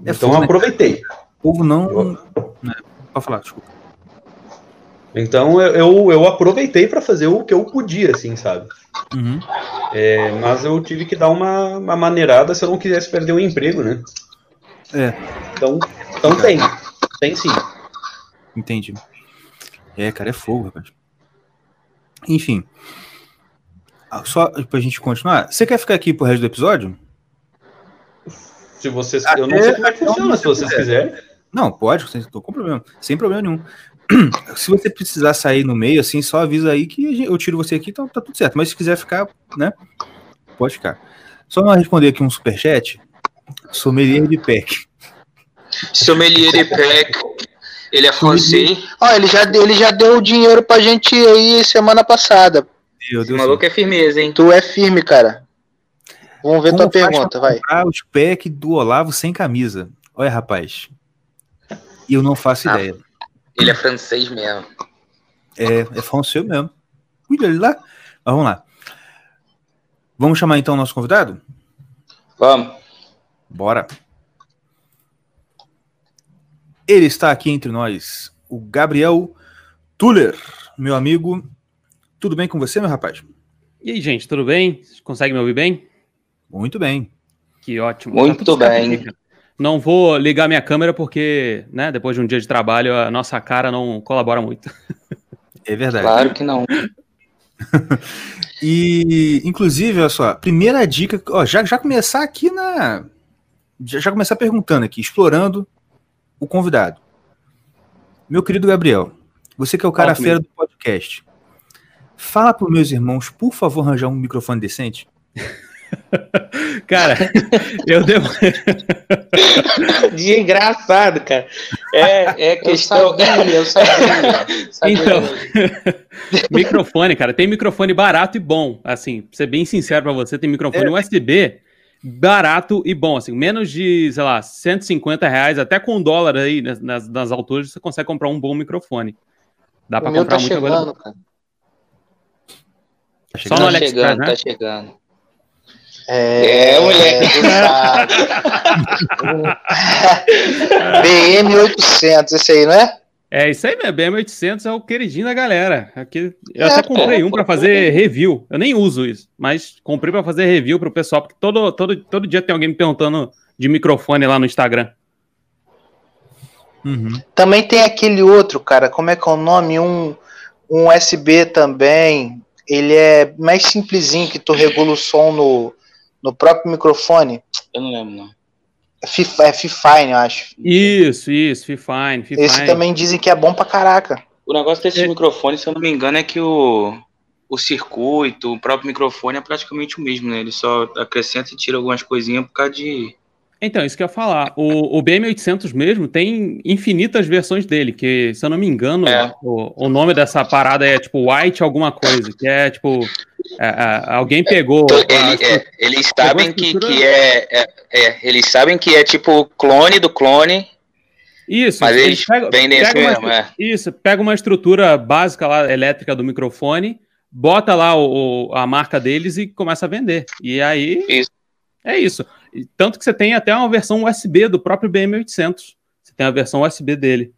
E: É então eu né? aproveitei.
A: O povo não. Eu... Né? Pode falar, desculpa.
E: Então eu, eu aproveitei para fazer o que eu podia, assim, sabe? Uhum. É, mas eu tive que dar uma, uma maneirada se eu não quisesse perder o emprego, né?
A: É.
E: Então, então tem. Tem sim.
A: Entendi. É, cara, é fogo, rapaz. Enfim. Ah, só pra gente continuar. Você quer ficar aqui pro resto do episódio?
E: Se vocês. Até eu não sei como é que funciona, se vocês quiserem.
A: Não, pode, sem, tô com problema. Sem problema nenhum. Se você precisar sair no meio, assim, só avisa aí que eu tiro você aqui, tá, tá tudo certo. Mas se quiser ficar, né? Pode ficar. Só não responder aqui um superchat. Sommelier de PEC.
B: Sommelier de PEC. Ele é francês.
D: Ó, ele já, ele já deu o dinheiro pra gente aí semana passada.
B: O maluco é firmeza, hein?
D: Tu é firme, cara. Vamos ver Como tua pergunta, vai.
A: Os PEC do Olavo sem camisa. Olha, rapaz. Eu não faço ah, ideia.
B: Ele é francês mesmo.
A: É, é francês mesmo. Cuida ele lá. Mas vamos lá. Vamos chamar então o nosso convidado?
B: Vamos.
A: Bora. Ele está aqui entre nós, o Gabriel Tuller, meu amigo. Tudo bem com você, meu rapaz?
F: E aí, gente, tudo bem? Consegue me ouvir bem?
A: Muito bem.
F: Que ótimo.
B: Muito tá bem.
F: Não vou ligar minha câmera porque, né, depois de um dia de trabalho, a nossa cara não colabora muito.
A: É verdade.
B: Claro que não.
A: e, inclusive, olha só, primeira dica, ó, já, já começar aqui na. Já, já começar perguntando aqui, explorando o convidado. Meu querido Gabriel, você que é o cara fera do podcast, fala para meus irmãos, por favor, arranjar um microfone decente.
F: cara, eu devo.
B: Dia engraçado, cara. É, é questão. Eu sabia, eu sabia,
F: sabia. Então, microfone, cara, tem microfone barato e bom. Assim, pra ser bem sincero pra você, tem microfone é. USB barato e bom, assim, menos de, sei lá, 150 reais, até com dólar aí nas, nas alturas, você consegue comprar um bom microfone. Dá para comprar tá muita chegando, coisa. Cara.
B: Tá Só no tá chegando, né? Tá chegando. É, é moleque.
D: BM800, esse aí, não é?
F: É isso aí mesmo, BM800 é o queridinho da galera. Aqui, eu é, até comprei um para fazer review. Eu nem uso isso, mas comprei para fazer review para o pessoal, porque todo, todo, todo dia tem alguém me perguntando de microfone lá no Instagram.
D: Uhum. Também tem aquele outro, cara, como é que é o nome? Um, um USB também. Ele é mais simplesinho que tu regula o som no, no próprio microfone.
B: Eu não lembro, não.
D: É Fifine, eu acho.
F: Isso, isso, Fifine,
D: Fifine. Esse também dizem que é bom pra caraca.
B: O negócio desses é. microfones, se eu não me engano, é que o, o circuito, o próprio microfone é praticamente o mesmo, né? Ele só acrescenta e tira algumas coisinhas por causa de
F: então, isso que eu ia falar. O, o BM800 mesmo tem infinitas versões dele, que, se eu não me engano, é. o, o nome dessa parada é tipo White alguma coisa, que é tipo. É, é, alguém pegou.
B: Então, ele, é, eles sabem que, que é, é, é, Eles sabem que é tipo clone do clone.
F: Isso,
B: mas eles, vendem
F: pega mesmo, uma, Isso, pega uma estrutura básica lá, elétrica do microfone, bota lá o, a marca deles e começa a vender. E aí. Isso. É isso. Tanto que você tem até uma versão USB do próprio BM800. Você tem a versão USB dele.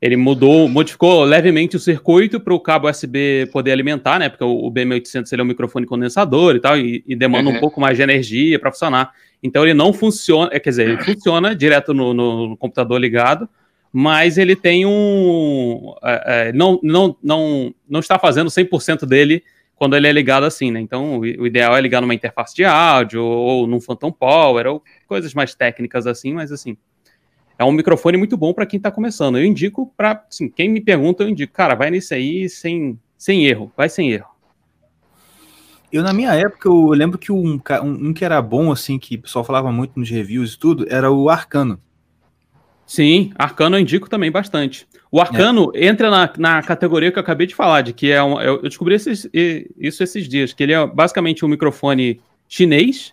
F: Ele mudou, modificou levemente o circuito para o cabo USB poder alimentar, né? Porque o, BM800 ele é um microfone condensador e tal, e, e demanda uhum. um pouco mais de energia para funcionar. Então ele não funciona, quer dizer, ele funciona direto no, no computador ligado, mas ele tem um. É, é, não, não, não, não está fazendo 100% dele quando ele é ligado assim, né? Então, o, ideal é ligar numa interface de áudio ou, ou num Phantom Power ou coisas mais técnicas assim, mas assim, é um microfone muito bom para quem está começando. Eu indico para, assim, quem me pergunta, eu indico, cara, vai nesse aí sem, sem erro, vai sem erro.
A: Eu, na minha época, eu lembro que um, um, um que era bom, assim, que o pessoal falava muito nos reviews e tudo, era o Arcano.
F: Sim, Arcano eu indico também bastante. O Arcano é. entra na, na categoria que eu acabei de falar, de que é um, eu descobri esses, isso esses dias, que ele é basicamente um microfone chinês,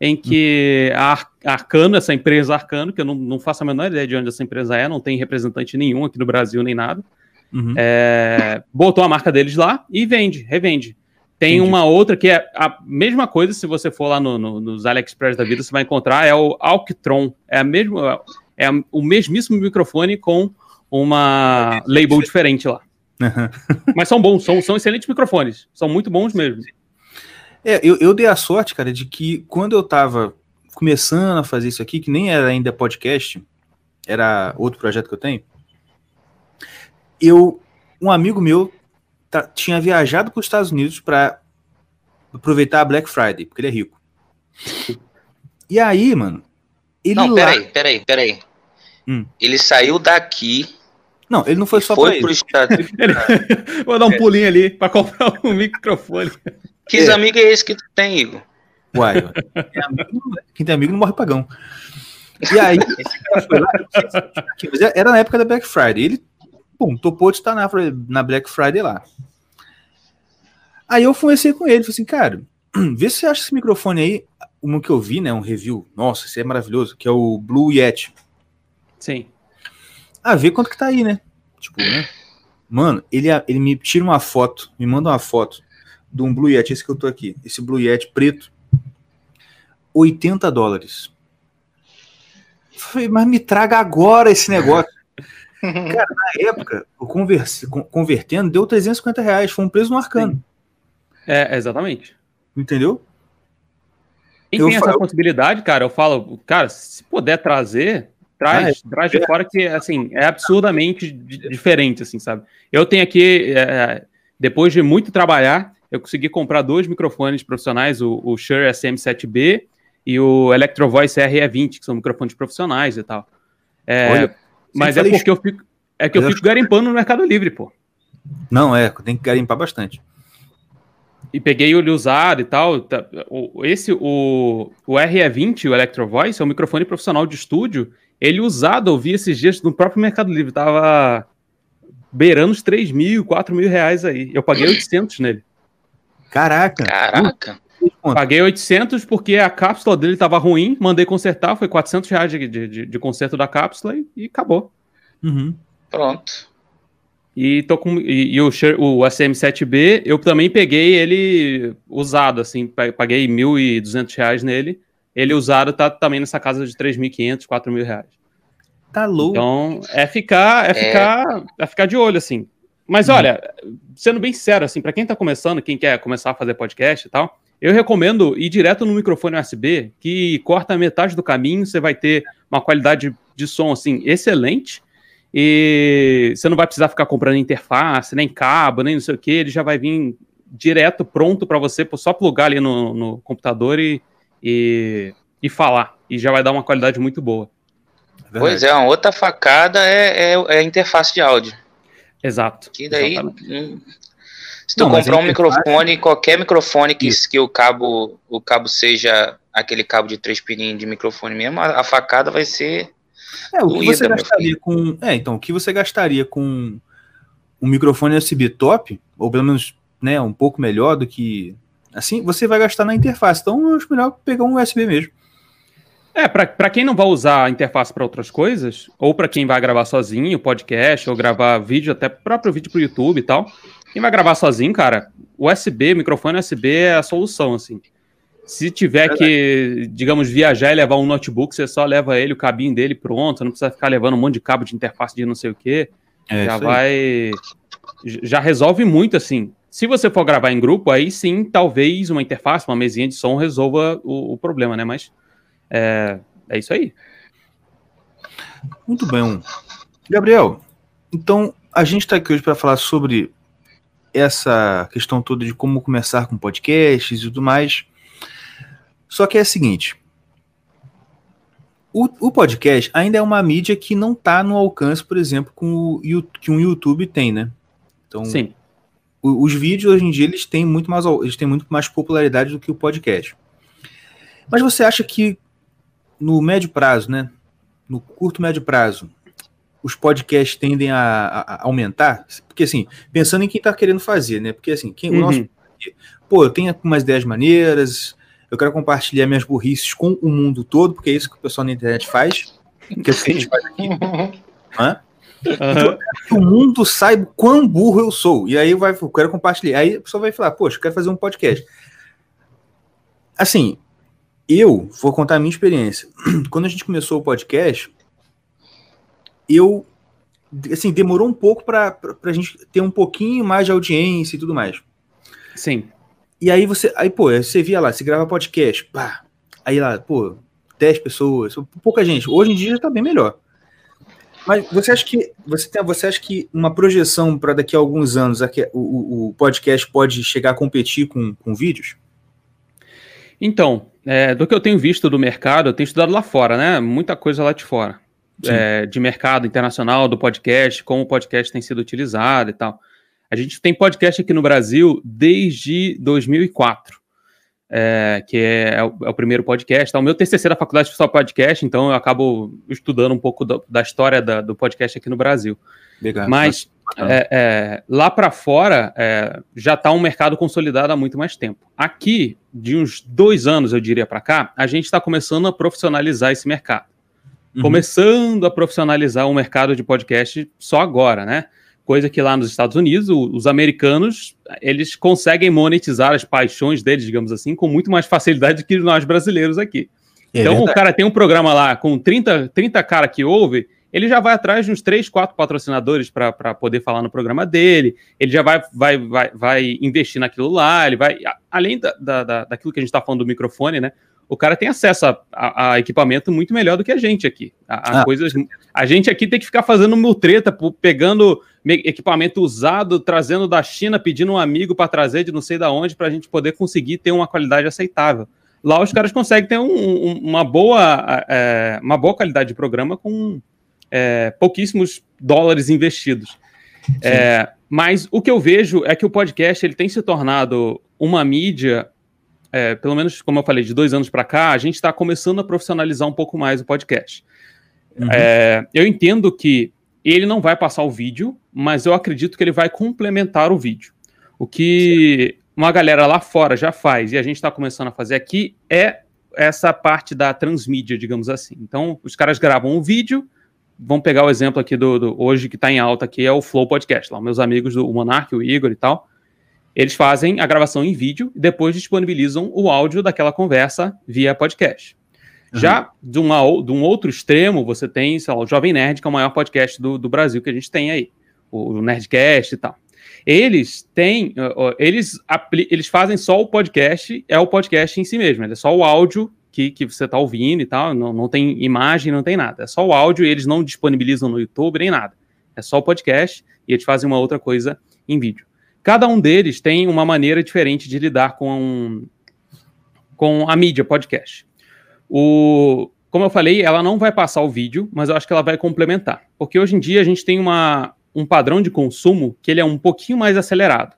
F: em que a Arcano, essa empresa Arcano, que eu não, não, faço a menor ideia de onde essa empresa é, não tem representante nenhum aqui no Brasil nem nada, uhum. é, botou a marca deles lá e vende, revende. Tem Entendi. uma outra que é a mesma coisa, se você for lá no, no, nos AliExpress da vida, você vai encontrar, é o Alctron. É a mesma, é o mesmíssimo microfone com uma label diferente lá. Mas são bons, são, são excelentes microfones. São muito bons mesmo.
A: É, eu, eu dei a sorte, cara, de que quando eu tava começando a fazer isso aqui, que nem era ainda podcast, era outro projeto que eu tenho, eu, um amigo meu tá, tinha viajado para os Estados Unidos para aproveitar a Black Friday, porque ele é rico. E aí, mano,
B: ele Não, lá... peraí, peraí, peraí. Hum. Ele saiu daqui.
A: Não, ele não foi só
B: foi para Estados
F: Vou dar um pulinho ali para comprar um microfone.
B: Que é. amigo é esse que tu tem, Igor?
A: Uai, quem tem amigo não morre pagão. E aí, esse cara foi lá, era na época da Black Friday. Ele, pum, topou de estar na, na Black Friday lá. Aí eu conversei com ele, falei assim, cara, vê se você acha esse microfone aí, um que eu vi, né, um review, nossa, esse é maravilhoso, que é o Blue Yeti.
F: Sim.
A: Ah, vê quanto que tá aí, né? Tipo, né? Mano, ele, ele me tira uma foto, me manda uma foto de um Blue Yeti, esse que eu tô aqui, esse Blue Yeti preto, 80 dólares. Falei, mas me traga agora esse negócio. Cara, na época, eu converse, convertendo, deu 350 reais, foi um preço no arcano.
F: É, exatamente.
A: Entendeu?
F: Quem eu tem essa possibilidade, cara, eu falo, cara, se puder trazer, traz, ah, é, traz de é. fora que, assim, é absurdamente diferente, assim, sabe? Eu tenho aqui, é, depois de muito trabalhar, eu consegui comprar dois microfones profissionais, o, o Shure SM7B e o Electro Voice RE20, que são microfones profissionais e tal. É, Olha, mas é porque eu fico, é que eu fico garimpando no Mercado Livre, pô.
A: Não, é, tem que garimpar bastante.
F: E peguei ele usado e tal. Tá, esse, o, o RE20, o Electro Voice, é um microfone profissional de estúdio. Ele usado, eu vi esses dias no próprio Mercado Livre. Tava beirando os 3 mil, 4 mil reais aí. Eu paguei 800 nele.
A: Caraca.
B: Caraca.
F: Paguei 800 porque a cápsula dele estava ruim, mandei consertar, foi 400 reais de, de, de conserto da cápsula e, e acabou.
B: Uhum. Pronto.
F: E, tô com, e, e o, o SM7B, eu também peguei ele usado, assim, paguei 1.200 reais nele. Ele usado tá também nessa casa de 3.500, 4.000 reais.
A: Tá louco.
F: Então, é ficar, é, é ficar, é ficar de olho, assim. Mas uhum. olha, sendo bem sincero, assim, para quem tá começando, quem quer começar a fazer podcast e tal, eu recomendo ir direto no microfone USB, que corta metade do caminho, você vai ter uma qualidade de som, assim, excelente, e você não vai precisar ficar comprando interface, nem cabo, nem não sei o que, ele já vai vir direto, pronto para você, só plugar ali no, no computador e, e, e, falar, e já vai dar uma qualidade muito boa.
B: É pois é, uma outra facada é, é, é a interface de áudio.
F: Exato.
B: Que daí. Hum, se tu não, comprar um microfone, qualquer microfone que, que o cabo o cabo seja aquele cabo de três pininhos de microfone mesmo, a, a facada vai ser.
A: É, o que você gastaria com. É, então, o que você gastaria com um microfone USB top, ou pelo menos né, um pouco melhor do que. Assim, você vai gastar na interface. Então, eu acho melhor pegar um USB mesmo.
F: É, para quem não vai usar a interface para outras coisas, ou para quem vai gravar sozinho, podcast, ou gravar vídeo, até próprio vídeo para o YouTube e tal, quem vai gravar sozinho, cara, USB, microfone USB é a solução, assim. Se tiver que, digamos, viajar e levar um notebook, você só leva ele, o cabinho dele pronto, não precisa ficar levando um monte de cabo de interface de não sei o que. É, já vai. Já resolve muito, assim. Se você for gravar em grupo, aí sim, talvez uma interface, uma mesinha de som resolva o, o problema, né? Mas é, é isso aí.
A: Muito bem. Gabriel, então a gente está aqui hoje para falar sobre essa questão toda de como começar com podcasts e tudo mais. Só que é o seguinte: o, o, podcast ainda é uma mídia que não está no alcance, por exemplo, com o, que um YouTube tem, né? Então,
F: Sim.
A: O, os vídeos hoje em dia eles têm muito mais eles têm muito mais popularidade do que o podcast. Mas você acha que no médio prazo, né? No curto médio prazo, os podcasts tendem a, a, aumentar? Porque assim, pensando em quem está querendo fazer, né? Porque assim, quem, uhum. o nosso pô, eu tenho umas ideias maneiras, eu quero compartilhar minhas burrices com o mundo todo, porque é isso que o pessoal na internet faz. Que, é a gente faz aqui. Hã? Uhum. Que o mundo saiba quão burro eu sou. E aí vai, eu quero compartilhar. Aí a pessoa vai falar, poxa, eu quero fazer um podcast. Assim, eu vou contar a minha experiência. Quando a gente começou o podcast, eu assim, demorou um pouco para a gente ter um pouquinho mais de audiência e tudo mais.
F: Sim.
A: E aí você, aí pô, você via lá, você grava podcast, pá, aí lá, pô, 10 pessoas, pouca gente. Hoje em dia já tá bem melhor. Mas você acha que você tem, você acha que uma projeção para daqui a alguns anos o, o, podcast pode chegar a competir com, com vídeos?
F: Então, é, do que eu tenho visto do mercado, eu tenho estudado lá fora, né? Muita coisa lá de fora. É, de mercado internacional, do podcast, como o podcast tem sido utilizado e tal. A gente tem podcast aqui no Brasil desde 2004, é, que é, é, o, é, o, primeiro podcast. Tá? O meu TCC da faculdade de só podcast, então eu acabo estudando um pouco do, da história da, do podcast aqui no Brasil. Legal. Mas é, é, lá para fora já está um mercado consolidado há muito mais tempo. Aqui, de uns dois anos, eu diria para cá, a gente está começando a profissionalizar esse mercado. Uhum. Começando a profissionalizar o mercado de podcast só agora, né? Coisa que lá nos Estados Unidos, os americanos, eles conseguem monetizar as paixões deles, digamos assim, com muito mais facilidade que nós brasileiros aqui. É então, verdade. o cara tem um programa lá com 30, 30 cara que ouve, ele já vai atrás de uns 3, 4 patrocinadores para poder falar no programa dele, ele já vai, vai, vai, vai investir naquilo lá, ele vai, além da, da, daquilo que a gente está falando do microfone, né? O cara tem acesso a, a, a, equipamento muito melhor do que a gente aqui. A, a ah, coisas, a gente aqui tem que ficar fazendo mil treta, pegando equipamento usado, trazendo da China, pedindo um amigo para trazer de não sei da onde, para a gente poder conseguir ter uma qualidade aceitável. Lá os caras conseguem ter um, um, uma, boa, é, uma boa qualidade de programa com é, pouquíssimos dólares investidos. É, mas o que eu vejo é que o podcast ele tem se tornado uma mídia é, pelo menos como eu falei, de dois anos para cá, a gente está começando a profissionalizar um pouco mais o podcast. Uhum. É, eu entendo que ele não vai passar o vídeo, mas eu acredito que ele vai complementar o vídeo. O que Sim. uma galera lá fora já faz e a gente está começando a fazer aqui é essa parte da transmídia, digamos assim. Então, os caras gravam um vídeo, vamos pegar o exemplo aqui do, do hoje que está em alta aqui é o Flow Podcast, lá meus amigos do Monark, o Igor e tal. Eles fazem a gravação em vídeo e depois disponibilizam o áudio daquela conversa via podcast. Uhum. Já de, uma, de, um outro extremo, você tem, sei lá, o Jovem Nerd, que é o maior podcast do, do Brasil que a gente tem aí, o, Nerdcast e tal. Eles têm, eles, eles fazem só o podcast, é o podcast em si mesmo, é só o áudio que, que você está ouvindo e tal, não, não tem imagem, não tem nada, é só o áudio e eles não disponibilizam no YouTube nem nada. É só o podcast e eles fazem uma outra coisa em vídeo. Cada um deles tem uma maneira diferente de lidar com, com a mídia podcast. O, como eu falei, ela não vai passar o vídeo, mas eu acho que ela vai complementar. Porque hoje em dia a gente tem uma, um padrão de consumo que ele é um pouquinho mais acelerado.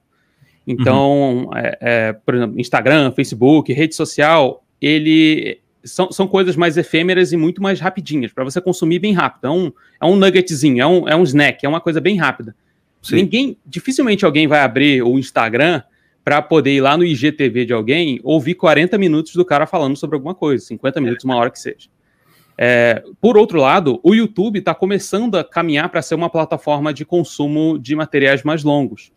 F: Então, uhum. é, é, por exemplo, Instagram, Facebook, rede social, ele são, são coisas mais efêmeras e muito mais rapidinhas, para você consumir bem rápido. É um, é um nuggetzinho, é um, é um snack, é uma coisa bem rápida. Sim. Ninguém, dificilmente alguém vai abrir o Instagram para poder ir lá no IGTV de alguém ouvir 40 minutos do cara falando sobre alguma coisa, 50 minutos, uma hora que seja. É, por outro lado, o YouTube está começando a caminhar para ser uma plataforma de consumo de materiais mais longos.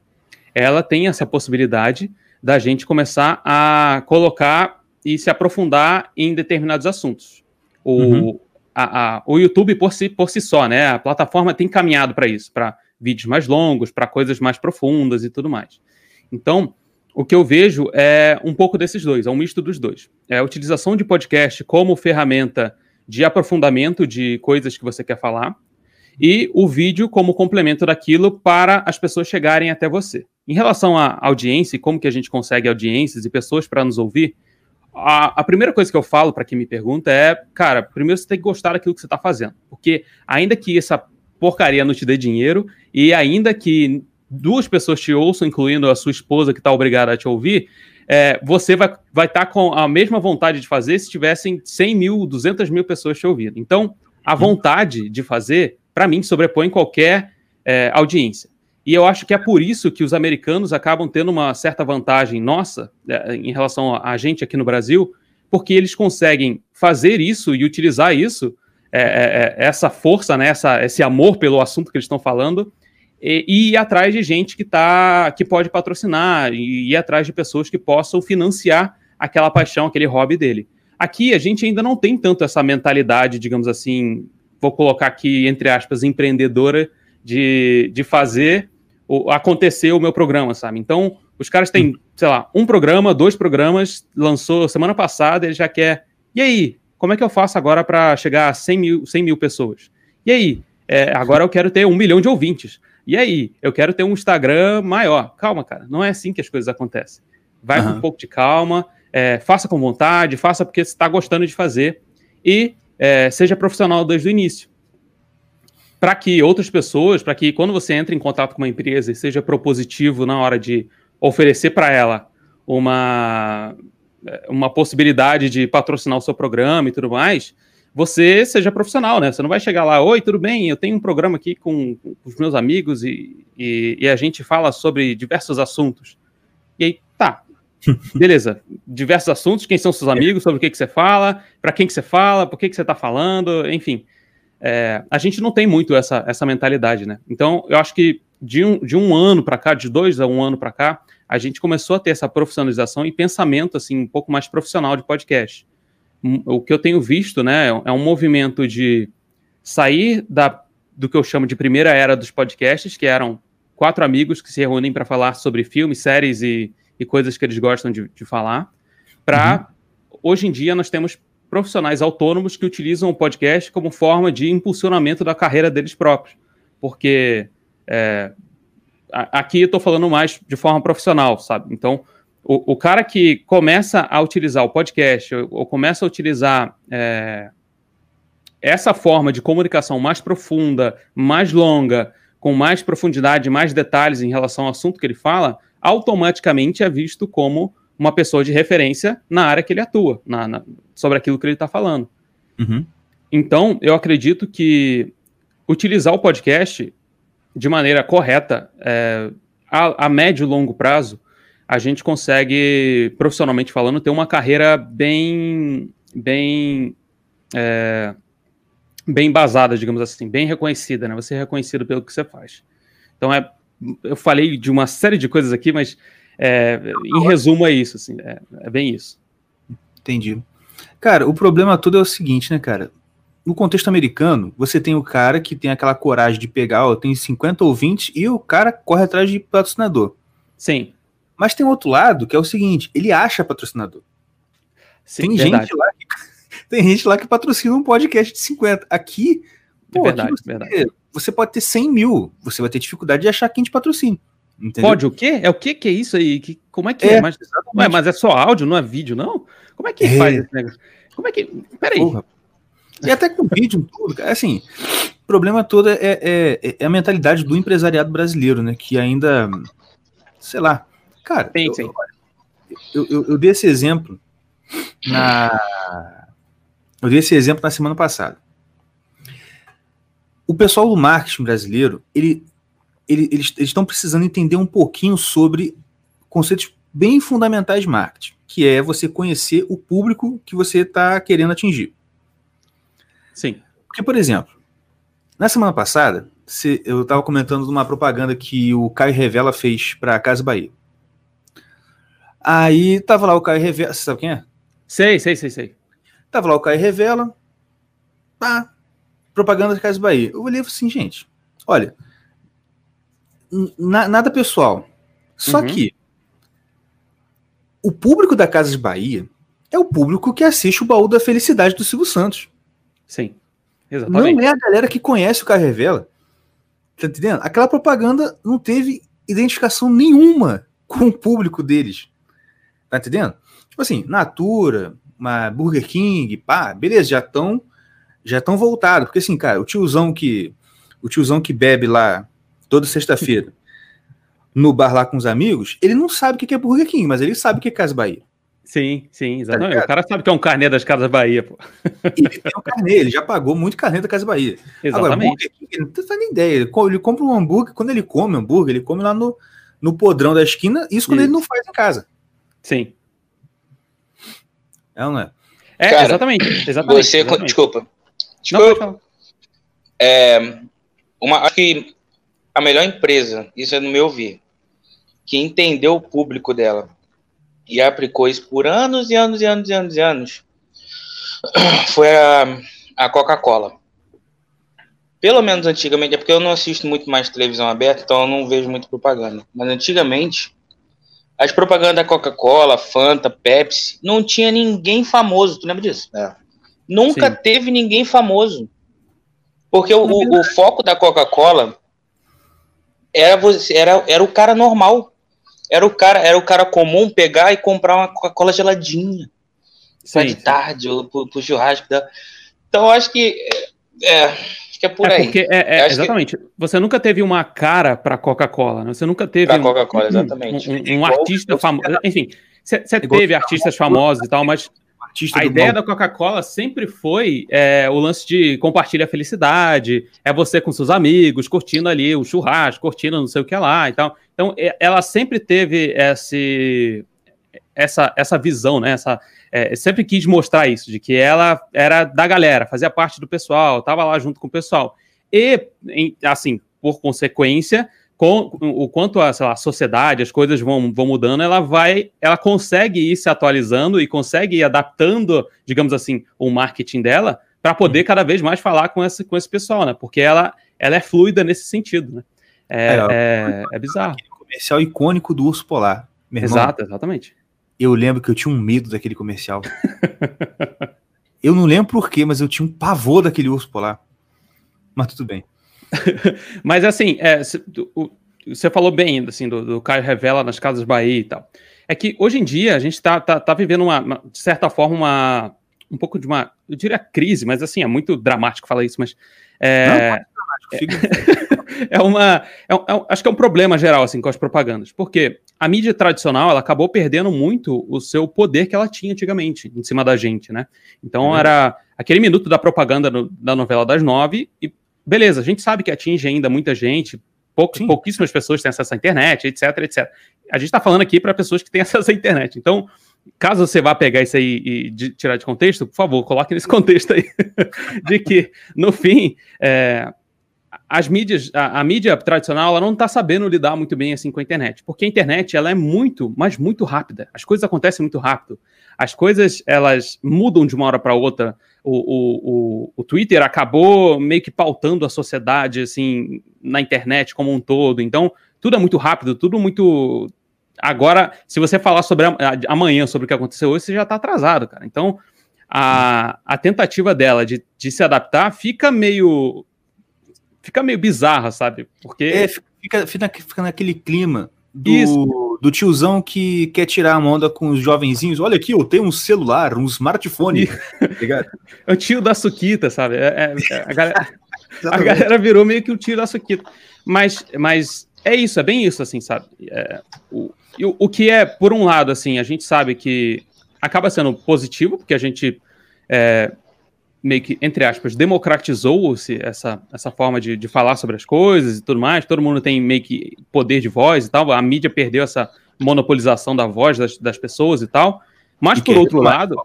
F: Ela tem essa possibilidade da gente começar a colocar e se aprofundar em determinados assuntos. O, uhum. a, a, o YouTube por si, por si só, né? A plataforma tem caminhado para isso, para vídeos mais longos, para coisas mais profundas e tudo mais. Então, o que eu vejo é um pouco desses dois, é um misto dos dois. É a utilização de podcast como ferramenta de aprofundamento de coisas que você quer falar e o vídeo como complemento daquilo para as pessoas chegarem até você. em relação à audiência e como que a gente consegue audiências e pessoas para nos ouvir, a, a, primeira coisa que eu falo para quem me pergunta é, cara, primeiro você tem que gostar daquilo que você está fazendo, porque ainda que essa porcaria não te dê dinheiro e ainda que duas pessoas te ouçam, incluindo a sua esposa que está obrigada a te ouvir, é, você vai estar vai tá com a mesma vontade de fazer se tivessem 100 mil, 200 mil pessoas te ouvindo. Então, a vontade de fazer, para mim, sobrepõe qualquer é, audiência. E eu acho que é por isso que os americanos acabam tendo uma certa vantagem nossa é, em relação a gente aqui no Brasil, porque eles conseguem fazer isso e utilizar isso, é, é, é essa força, né, essa, esse amor pelo assunto que eles estão falando, e, e ir atrás de gente que, tá, que pode patrocinar, e ir atrás de pessoas que possam financiar aquela paixão, aquele hobby dele. Aqui a gente ainda não tem tanto essa mentalidade, digamos assim, vou colocar aqui entre aspas, empreendedora de, de fazer o, acontecer o meu programa, sabe? Então, os caras têm, sei lá, um programa, dois programas, lançou semana passada, ele já quer. E aí, como é que eu faço agora para chegar a 100 mil, 100 mil pessoas? E aí, é, agora eu quero ter um milhão de ouvintes. E aí, eu quero ter um Instagram maior. Calma, cara, não é assim que as coisas acontecem. Vai uhum. com um pouco de calma, é, faça com vontade, faça porque você está gostando de fazer e é, seja profissional desde o início. Para que outras pessoas, para que quando você entra em contato com uma empresa e seja propositivo na hora de oferecer para ela uma, uma possibilidade de patrocinar o seu programa e tudo mais, você seja profissional, né? Você não vai chegar lá, oi, tudo bem? Eu tenho um programa aqui com, com os meus amigos e, e, e, a gente fala sobre diversos assuntos. E aí, tá, beleza, diversos assuntos, quem são seus amigos, sobre o que, que você fala, para quem que você fala, por que, que você está falando, enfim. É, a gente não tem muito essa, essa mentalidade, né? Então, eu acho que de um, de um ano para cá, de dois a um ano para cá, a gente começou a ter essa profissionalização e pensamento, assim, um pouco mais profissional de podcast o que eu tenho visto, né, é um movimento de sair da, do que eu chamo de primeira era dos podcasts, que eram quatro amigos que se reúnem para falar sobre filmes, séries e, e, coisas que eles gostam de, de falar, para uhum. hoje em dia nós temos profissionais autônomos que utilizam o podcast como forma de impulsionamento da carreira deles próprios, porque é, aqui eu estou falando mais de forma profissional, sabe? Então o, o, cara que começa a utilizar o podcast ou, ou começa a utilizar é, essa forma de comunicação mais profunda, mais longa, com mais profundidade, mais detalhes em relação ao assunto que ele fala, automaticamente é visto como uma pessoa de referência na área que ele atua, na, na, sobre aquilo que ele está falando. Uhum. Então, eu acredito que utilizar o podcast de maneira correta, é, a, a médio e longo prazo, a gente consegue, profissionalmente falando, ter uma carreira bem, bem, é, bem embasada, digamos assim, bem reconhecida, né? Você é reconhecido pelo que você faz. Então, é, eu falei de uma série de coisas aqui, mas é, em resumo é isso, assim, é, é bem isso.
A: Entendi. Cara, o problema todo é o seguinte, né, cara? No contexto americano, você tem o cara que tem aquela coragem de pegar, ó, tem 50 ou 20, e o cara corre atrás de patrocinador.
F: Sim.
A: Mas tem outro lado que é o seguinte: ele acha patrocinador. Sim, tem, gente lá que, tem gente lá que patrocina um podcast de 50. Aqui,
F: é pô, verdade, aqui você, verdade.
A: você pode ter 100 mil. Você vai ter dificuldade de achar quem te patrocina.
F: Entendeu? Pode o quê? É o que que é isso aí? Que, como é que é? é? Mas, mas é só áudio, não é vídeo, não? Como é que é. faz esse negócio? Como é que. Peraí. Porra.
A: E até com vídeo, tudo, cara. Assim, o problema todo é, é, é, a mentalidade do empresariado brasileiro, né? Que ainda, sei lá, Cara, sim, sim. Eu, eu, eu, dei esse exemplo na. Eu dei esse exemplo na semana passada. O pessoal do marketing brasileiro, ele, ele, eles estão precisando entender um pouquinho sobre conceitos bem fundamentais de marketing, que é você conhecer o público que você está querendo atingir.
F: Sim.
A: Porque, por exemplo, na semana passada, eu estava comentando de uma propaganda que o Caio Revela fez para a Casa Bahia. Aí tava lá o Caio Revela. Você sabe quem é?
F: Sei, sei, sei, sei.
A: Tava lá o Caio Revela. Tá. Propaganda de Casa Bahia. Eu olhei e falei assim, gente, olha. nada pessoal. Só uhum. que o público da Casa de Bahia é o público que assiste o baú da felicidade do Silvio Santos.
F: Sim. Exatamente.
A: Não é a galera que conhece o Caio Revela. Tá entendendo? Aquela propaganda não teve identificação nenhuma com o público deles. Tá entendendo? Tipo assim, Natura, uma Burger King, pá, beleza, já estão já estão voltados, porque assim, cara, o tiozão que o tiozão que bebe lá toda sexta-feira no bar lá com os amigos, ele não sabe o que é Burger King, mas ele sabe o que é Casa Bahia.
F: Sim, sim, exatamente. Tá o cara sabe que é um carnê das Casas Bahia, pô.
A: Ele tem um carnê, ele já pagou muito carnê da Casa Bahia.
F: Exatamente. Agora,
A: ele não tem nem ideia. Ele, ele compra um hambúrguer, quando ele come hambúrguer, ele come lá no, no podrão da esquina, isso quando isso. ele não faz em casa.
F: Sim.
A: É ou não é?
F: É, Cara, exatamente, exatamente.
B: Você,
F: exatamente.
B: desculpa. Desculpa. Não, é, uma, acho que a melhor empresa, isso é no meu ver, que entendeu o público dela e aplicou isso por anos e anos e anos e anos e anos, foi a, a Coca-Cola. Pelo menos antigamente, é porque eu não assisto muito mais televisão aberta, então eu não vejo muito propaganda. Mas antigamente, as propagandas da Coca-Cola, Fanta, Pepsi, não tinha ninguém famoso. Tu lembra disso? É. Nunca Sim. teve ninguém famoso. Porque o, o, o foco da Coca-Cola era, era, era o cara normal. Era o cara, era o cara comum pegar e comprar uma Coca-Cola geladinha. Sim, de tarde, ou pro, pro churrasco. Da... Então, acho que. É, acho que é por
F: é
B: aí.
F: Porque é, é exatamente. Que... Você nunca teve uma cara para Coca-Cola, né? Você nunca teve.
B: Pra um, Coca-Cola, exatamente.
F: Um, um, um artista famoso. Enfim, você teve artistas famosos e tal, mas artista a ideia mal. da Coca-Cola sempre foi é, o lance de compartilhar a felicidade, é você com seus amigos, curtindo ali o churrasco, curtindo não sei o que lá e tal. Então, é, ela sempre teve esse, essa, essa visão, né? Essa, é, sempre quis mostrar isso, de que ela era da galera, fazia parte do pessoal, estava lá junto com o pessoal. E, assim, por consequência, com o quanto a, lá, a, sociedade, as coisas vão, vão mudando, ela vai, ela consegue ir se atualizando e consegue ir adaptando, digamos assim, o marketing dela para poder uhum. cada vez mais falar com esse, com esse pessoal, né? Porque ela, ela é fluida nesse sentido, né? É, é, é, é bizarro.
A: Comercial icônico do urso polar.
F: Exato, exatamente.
A: Eu lembro que eu tinha um medo daquele comercial. eu não lembro por quê, mas eu tinha um pavor daquele urso polar. Mas tudo bem.
F: Mas assim, é, você falou bem assim, do, do, Caio Revela nas Casas Bahia e tal. É que hoje em dia a gente está tá, tá vivendo, uma, uma, de certa forma, uma, um pouco de uma, eu diria crise, mas assim, é muito dramático falar isso, mas. É, Não, é, é uma. É, é, acho que é um problema geral assim, com as propagandas. Porque a mídia tradicional ela acabou perdendo muito o seu poder que ela tinha antigamente em cima da gente, né? Então era aquele minuto da propaganda no, da novela das nove e beleza, a gente sabe que atinge ainda muita gente, poucos, pouquíssimas pessoas têm acesso à internet, etc, etc. A gente está falando aqui para pessoas que têm acesso à internet. Então, caso você vá pegar isso aí e de, tirar de contexto, por favor, coloque nesse contexto aí, de que, no fim, é, as mídias, a, a, mídia tradicional, ela não está sabendo lidar muito bem assim com a internet, porque a internet ela é muito, mas muito rápida. As coisas acontecem muito rápido. As coisas elas mudam de uma hora para outra o, o, o, Twitter acabou meio que pautando a sociedade assim na internet como um todo. Então, tudo é muito rápido, tudo muito. Agora, se você falar sobre a, amanhã sobre o que aconteceu hoje, você já está atrasado, cara. Então, a, a tentativa dela de, de se adaptar fica meio. Fica meio bizarra, sabe? Porque.
A: É, fica, fica, naquele clima do, do tiozão que quer tirar a onda com os jovenzinhos. Olha aqui, eu tenho um celular, um smartphone.
F: Tá é o tio da Suquita, sabe? É, é, é a, galera, a, galera, virou meio que o tio da Suquita. Mas, mas é isso, é bem isso, assim, sabe? É, o, o, o que é, por um lado, assim, a gente sabe que acaba sendo positivo, porque a gente é, meio que, entre aspas, democratizou-se essa, essa forma de, de falar sobre as coisas e tudo mais, todo mundo tem meio que poder de voz e tal, a mídia perdeu essa monopolização da voz das, das pessoas e tal, mas e por outro lado...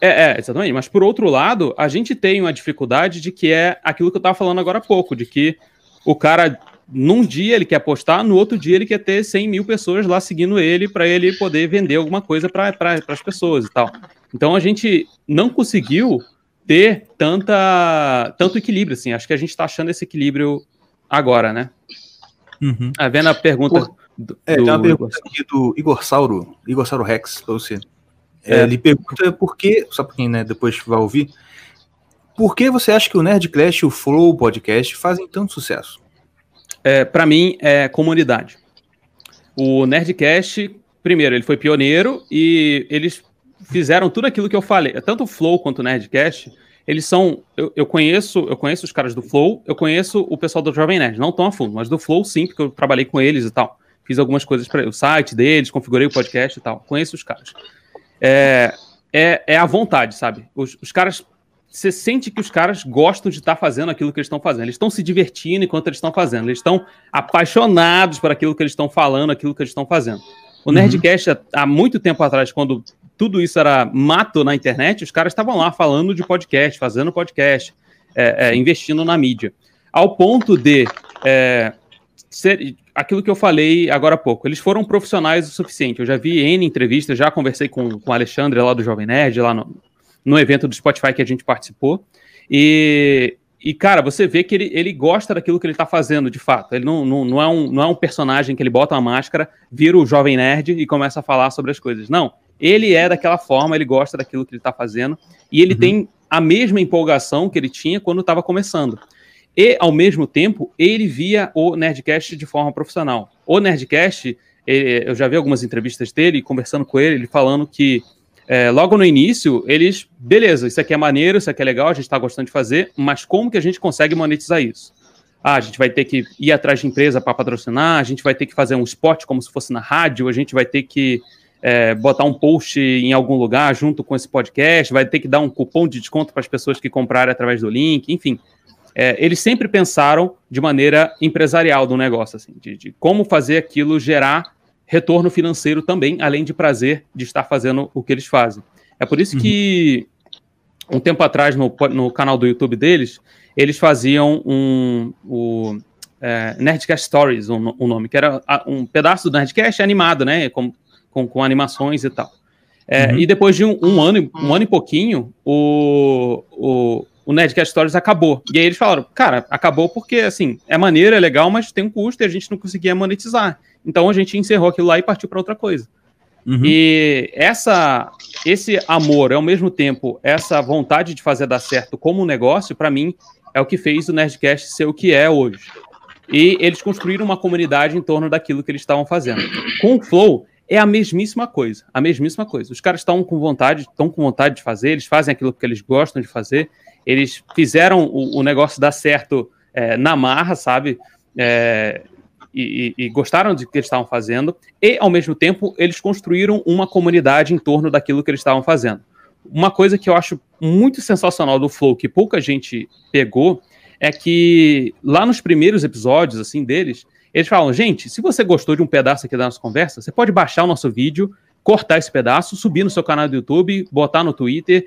F: É, é, exatamente, mas por outro lado, a gente tem uma dificuldade de que é aquilo que eu estava falando agora há pouco, de que o cara, num dia ele quer postar, no outro dia ele quer ter 100 mil pessoas lá seguindo ele para ele poder vender alguma coisa para pra, as pessoas e tal. Então a gente não conseguiu ter tanta, tanto equilíbrio, assim. Acho que a gente está achando esse equilíbrio agora, né? Uhum. Ah, vendo a pergunta. Por...
A: Do, é, tem uma pergunta aqui do Igor Sauro, Igor Sauro Rex, para você. É, é. Ele pergunta por que, só para quem né, depois vai ouvir, por que você acha que o Nerdclash e o Flow Podcast fazem tanto sucesso?
F: É, para mim, é comunidade. O Nerdcast, primeiro, ele foi pioneiro e eles fizeram tudo aquilo que eu falei. Tanto o Flow quanto o Nerdcast, eles são. Eu, eu, conheço, eu conheço os caras do Flow, eu conheço o pessoal do Jovem Nerd, não tão a fundo, mas do Flow sim, porque eu trabalhei com eles e tal. Fiz algumas coisas para o site deles, configurei o podcast e tal. Conheço os caras. É, é, é a vontade, sabe? Os, os caras. Você sente que os caras gostam de estar tá fazendo aquilo que eles estão fazendo. Eles estão se divertindo enquanto eles estão fazendo. Eles estão apaixonados por aquilo que eles estão falando, aquilo que eles estão fazendo. O uhum. Nerdcast, uhum. há muito tempo atrás, quando tudo isso era mato na internet, os caras estavam lá falando de podcast, fazendo podcast, é, é, investindo na mídia. Ao ponto de é, ser, aquilo que eu falei agora há pouco, eles foram profissionais o suficiente. Eu já vi N entrevistas, já conversei com, com o Alexandre lá do Jovem Nerd, lá no, no evento do Spotify que a gente participou. E, e cara, você vê que ele, ele gosta daquilo que ele está fazendo, de fato. Ele não, não, não, é um, não é um personagem que ele bota uma máscara, vira o Jovem Nerd e começa a falar sobre as coisas. Não. Ele é daquela forma, ele gosta daquilo que ele está fazendo. E ele uhum. tem a mesma empolgação que ele tinha quando estava começando. E, ao mesmo tempo, ele via o Nerdcast de forma profissional. O Nerdcast, ele, eu já vi algumas entrevistas dele, conversando com ele, ele falando que é, logo no início, eles, beleza, isso aqui é maneiro, isso aqui é legal, a gente está gostando de fazer, mas como que a gente consegue monetizar isso? Ah, a gente vai ter que ir atrás de empresa para patrocinar, a gente vai ter que fazer um spot como se fosse na rádio, a gente vai ter que é, botar um post em algum lugar junto com esse podcast, vai ter que dar um cupom de desconto para as pessoas que comprarem através do link, enfim é, eles sempre pensaram de maneira empresarial do negócio, assim, de, de, como fazer aquilo gerar retorno financeiro também, além de prazer de estar fazendo o que eles fazem. É por isso uhum. que um tempo atrás no, no canal do YouTube deles, eles faziam um o, é, Nerdcast Stories, o um, um nome, que era um pedaço do Nerdcast animado, né, com, com, com animações e tal. É, uhum. E depois de um, um, ano, um ano e pouquinho, o, o, o Nerdcast Stories acabou. E aí eles falaram, cara, acabou porque, assim, é maneiro, é legal, mas tem um custo e a gente não conseguia monetizar. Então a gente encerrou aquilo lá e partiu para outra coisa. Uhum. E essa, esse amor, ao mesmo tempo, essa vontade de fazer dar certo como um negócio, para mim, é o que fez o Nerdcast ser o que é hoje. E eles construíram uma comunidade em torno daquilo que eles estavam fazendo. Com o Flow, é a mesmíssima coisa, a mesmíssima coisa. Os caras estão com vontade, estão com vontade de fazer, eles fazem aquilo que eles gostam de fazer, eles fizeram o, o negócio dar certo é, na marra, sabe? É, e, e, gostaram do que eles estavam fazendo, e ao mesmo tempo eles construíram uma comunidade em torno daquilo que eles estavam fazendo. Uma coisa que eu acho muito sensacional do Flow, que pouca gente pegou, é que lá nos primeiros episódios assim deles, eles falam: gente, se você gostou de um pedaço aqui da nossa conversa, você pode baixar o nosso vídeo, cortar esse pedaço, subir no seu canal do YouTube, botar no Twitter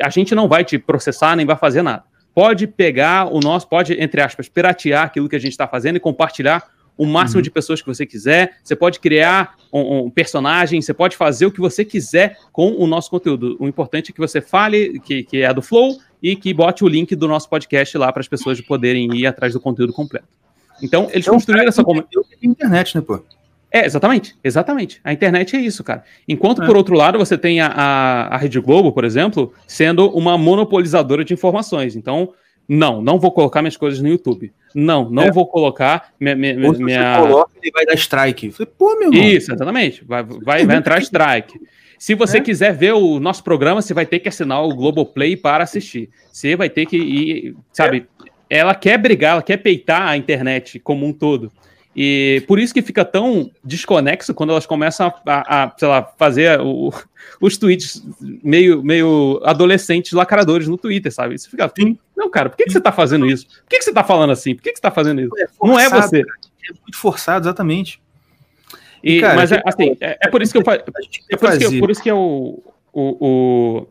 F: a gente não vai te processar nem vai fazer nada. Pode pegar o nosso, pode, entre aspas, piratear aquilo que a gente está fazendo e compartilhar o máximo uhum. de pessoas que você quiser. Você pode criar um, um, personagem, você pode fazer o que você quiser com o nosso conteúdo. O importante é que você fale que, que é do Flow e que bote o link do nosso podcast lá para as pessoas poderem ir atrás do conteúdo completo. Então, eles então, construíram essa comunidade.
A: internet, né, pô?
F: É, exatamente, exatamente. A internet é isso, cara. Enquanto, é. por outro lado, você tem a, a, a, Rede Globo, por exemplo, sendo uma monopolizadora de informações. Então, não, não vou colocar minhas coisas no YouTube. Não, não é. vou colocar minha. minha, minha...
A: Coloca, ele vai dar strike.
F: Falei, Pô, meu irmão. Isso, exatamente. Vai, vai, vai entrar strike. Se você é. quiser ver o nosso programa, você vai ter que assinar o Globoplay para assistir. Você vai ter que ir, sabe? Ela quer brigar, ela quer peitar a internet como um todo. E por isso que fica tão desconexo quando elas começam a, a, sei lá, fazer o, os tweets meio, meio adolescentes lacradores no Twitter, sabe? Isso fica assim, não, cara, por que, que você tá fazendo isso? Por que, que você tá falando assim? Por que, que você tá fazendo isso? É forçado, não é você.
A: É muito forçado, exatamente.
F: E, cara, mas é, assim, é, é, por isso que eu é por isso que, por isso que é o, o,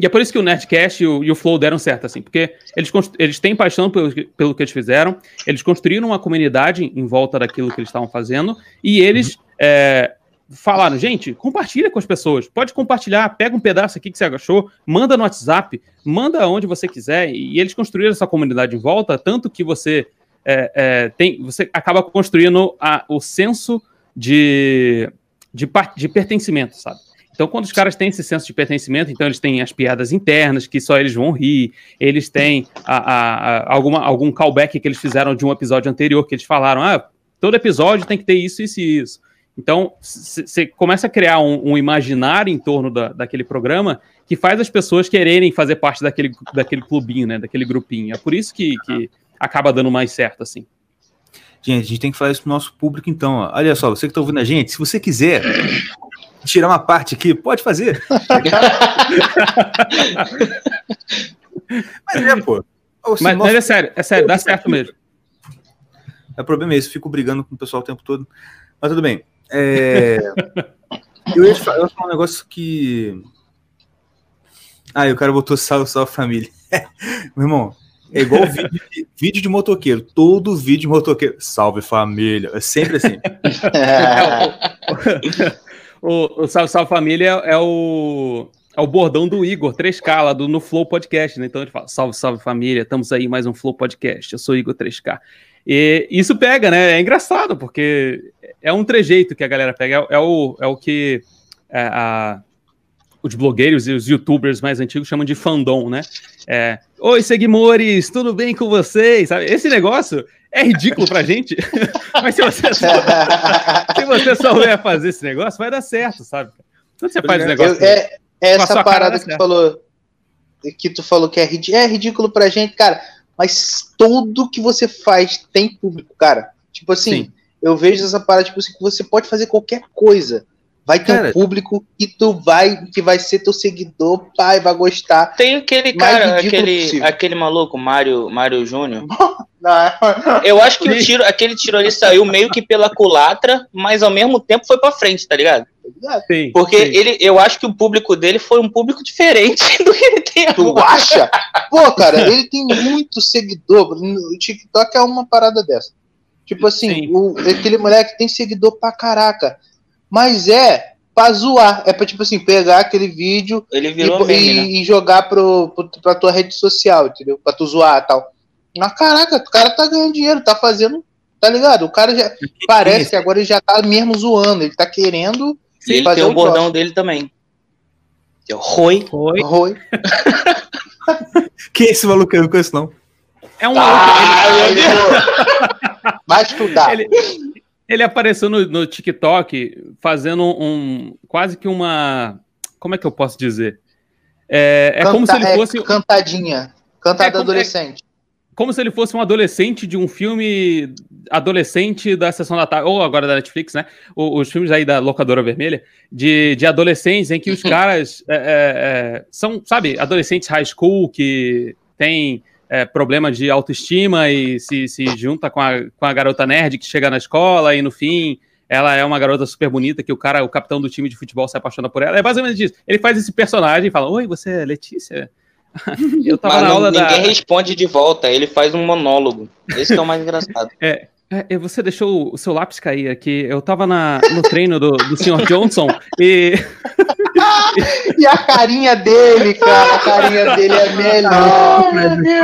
F: e é por isso que o Nerdcast e o, e o Flow deram certo, assim, porque eles, eles têm paixão pelo, pelo que eles fizeram, eles construíram uma comunidade em volta daquilo que eles estavam fazendo, e eles uhum. é, falaram, gente, compartilha com as pessoas, pode compartilhar, pega um pedaço aqui que você achou, manda no WhatsApp, manda onde você quiser, e eles construíram essa comunidade em volta, tanto que você é, é, tem, você acaba construindo a, o senso de, de, de pertencimento, sabe? Então, quando os caras têm esse senso de pertencimento, então eles têm as piadas internas, que só eles vão rir, eles têm a, a, alguma, algum callback que eles fizeram de um episódio anterior, que eles falaram, ah, todo episódio tem que ter isso, isso e isso. Então, você começa a criar um, um imaginário em torno da, daquele programa que faz as pessoas quererem fazer parte daquele, daquele clubinho, né? Daquele grupinho. É por isso que, que acaba dando mais certo, assim.
A: Gente, a gente tem que falar isso pro nosso público, então. Ó. Olha só, você que tá ouvindo a gente, se você quiser tirar uma parte aqui, pode fazer.
F: mas é, pô. Mas, mas, é sério, é sério, dá certo mesmo.
A: É problema é esse, fico brigando com o pessoal o tempo todo. Mas tudo bem. É... eu, ia falar, eu ia falar um negócio que. Ah, o cara botou salve, salve família. Meu irmão, é igual vídeo de, vídeo de motoqueiro. Todo vídeo de motoqueiro. Salve família. É sempre assim.
F: O, o, Salve Salve Família é o, é o bordão do Igor, 3K, lá do, no Flow Podcast, né? Então ele fala: Salve, salve família, estamos aí mais um Flow Podcast. Eu sou Igor 3K. E isso pega, né? É engraçado, porque é um trejeito que a galera pega. É, é o, é o que é, a, os blogueiros e os youtubers mais antigos chamam de fandom, né? É, Oi, seguimores, tudo bem com vocês? Sabe? Esse negócio é ridículo pra gente, mas se você, souber, se você souber fazer esse negócio, vai dar certo, sabe?
D: Quando você faz o negócio. Eu, é, é essa parada que tu falou, que tu falou que é, é ridículo pra gente, cara mas tudo que você faz tem público, cara. Tipo assim, Sim. eu vejo essa parada, tipo assim, que você pode fazer qualquer coisa. Vai ter cara, um público que tu vai, que vai ser teu seguidor, pai, vai gostar.
B: Tem aquele cara, aquele, aquele maluco, Mário, Mário Júnior. eu acho que o tiro, aquele tiro ali saiu meio que pela culatra, mas ao mesmo tempo foi para frente, tá ligado? Sim, Porque sim. ele, eu acho que o público dele foi um público diferente do que ele tem
D: agora. Tu acha? Pô, cara, ele tem muito seguidor. O TikTok é uma parada dessa. Tipo assim, o, aquele moleque tem seguidor pra caraca. Mas é pra zoar. É pra, tipo assim, pegar aquele vídeo
B: e,
D: meme, e, né? e, jogar pro, pro, pra tua rede social, entendeu? Pra tu zoar e tal. Mas caraca, o cara tá ganhando dinheiro, tá fazendo. Tá ligado? O cara já. Parece que agora ele já tá mesmo zoando. Ele tá querendo
B: Sim, ele tem o um bordão troço. dele também. É o Roi.
D: Roi. Roi.
A: Quem é esse maluco? Eu não conheço, não.
F: É um ah,
D: maluco. Ele... Vai estudar.
F: Ele, ele apareceu no, no TikTok fazendo um. Quase que uma. Como é que eu posso dizer? É, é Canta, como se ele é fosse.
D: É cantadinha. Cantada é, adolescente
F: como se ele fosse um adolescente de um filme adolescente da sessão da tarde, ou agora da Netflix, né? Os, filmes aí da locadora vermelha, de, de adolescentes em que os caras é, é, são, sabe, adolescentes high school que tem é, problema de autoestima e se, se junta com a, com a garota nerd que chega na escola e no fim ela é uma garota super bonita que o cara, o capitão do time de futebol se apaixona por ela. É basicamente isso. Ele faz esse personagem e fala: Oi, você é Letícia?
B: Eu tava Mas na aula ninguém da... responde de volta, ele faz um monólogo. Esse é o mais engraçado.
F: É, é, você deixou o seu lápis cair aqui. Eu tava na, no treino do, do Sr. Johnson e.
D: e a carinha dele, cara, a carinha dele é melhor.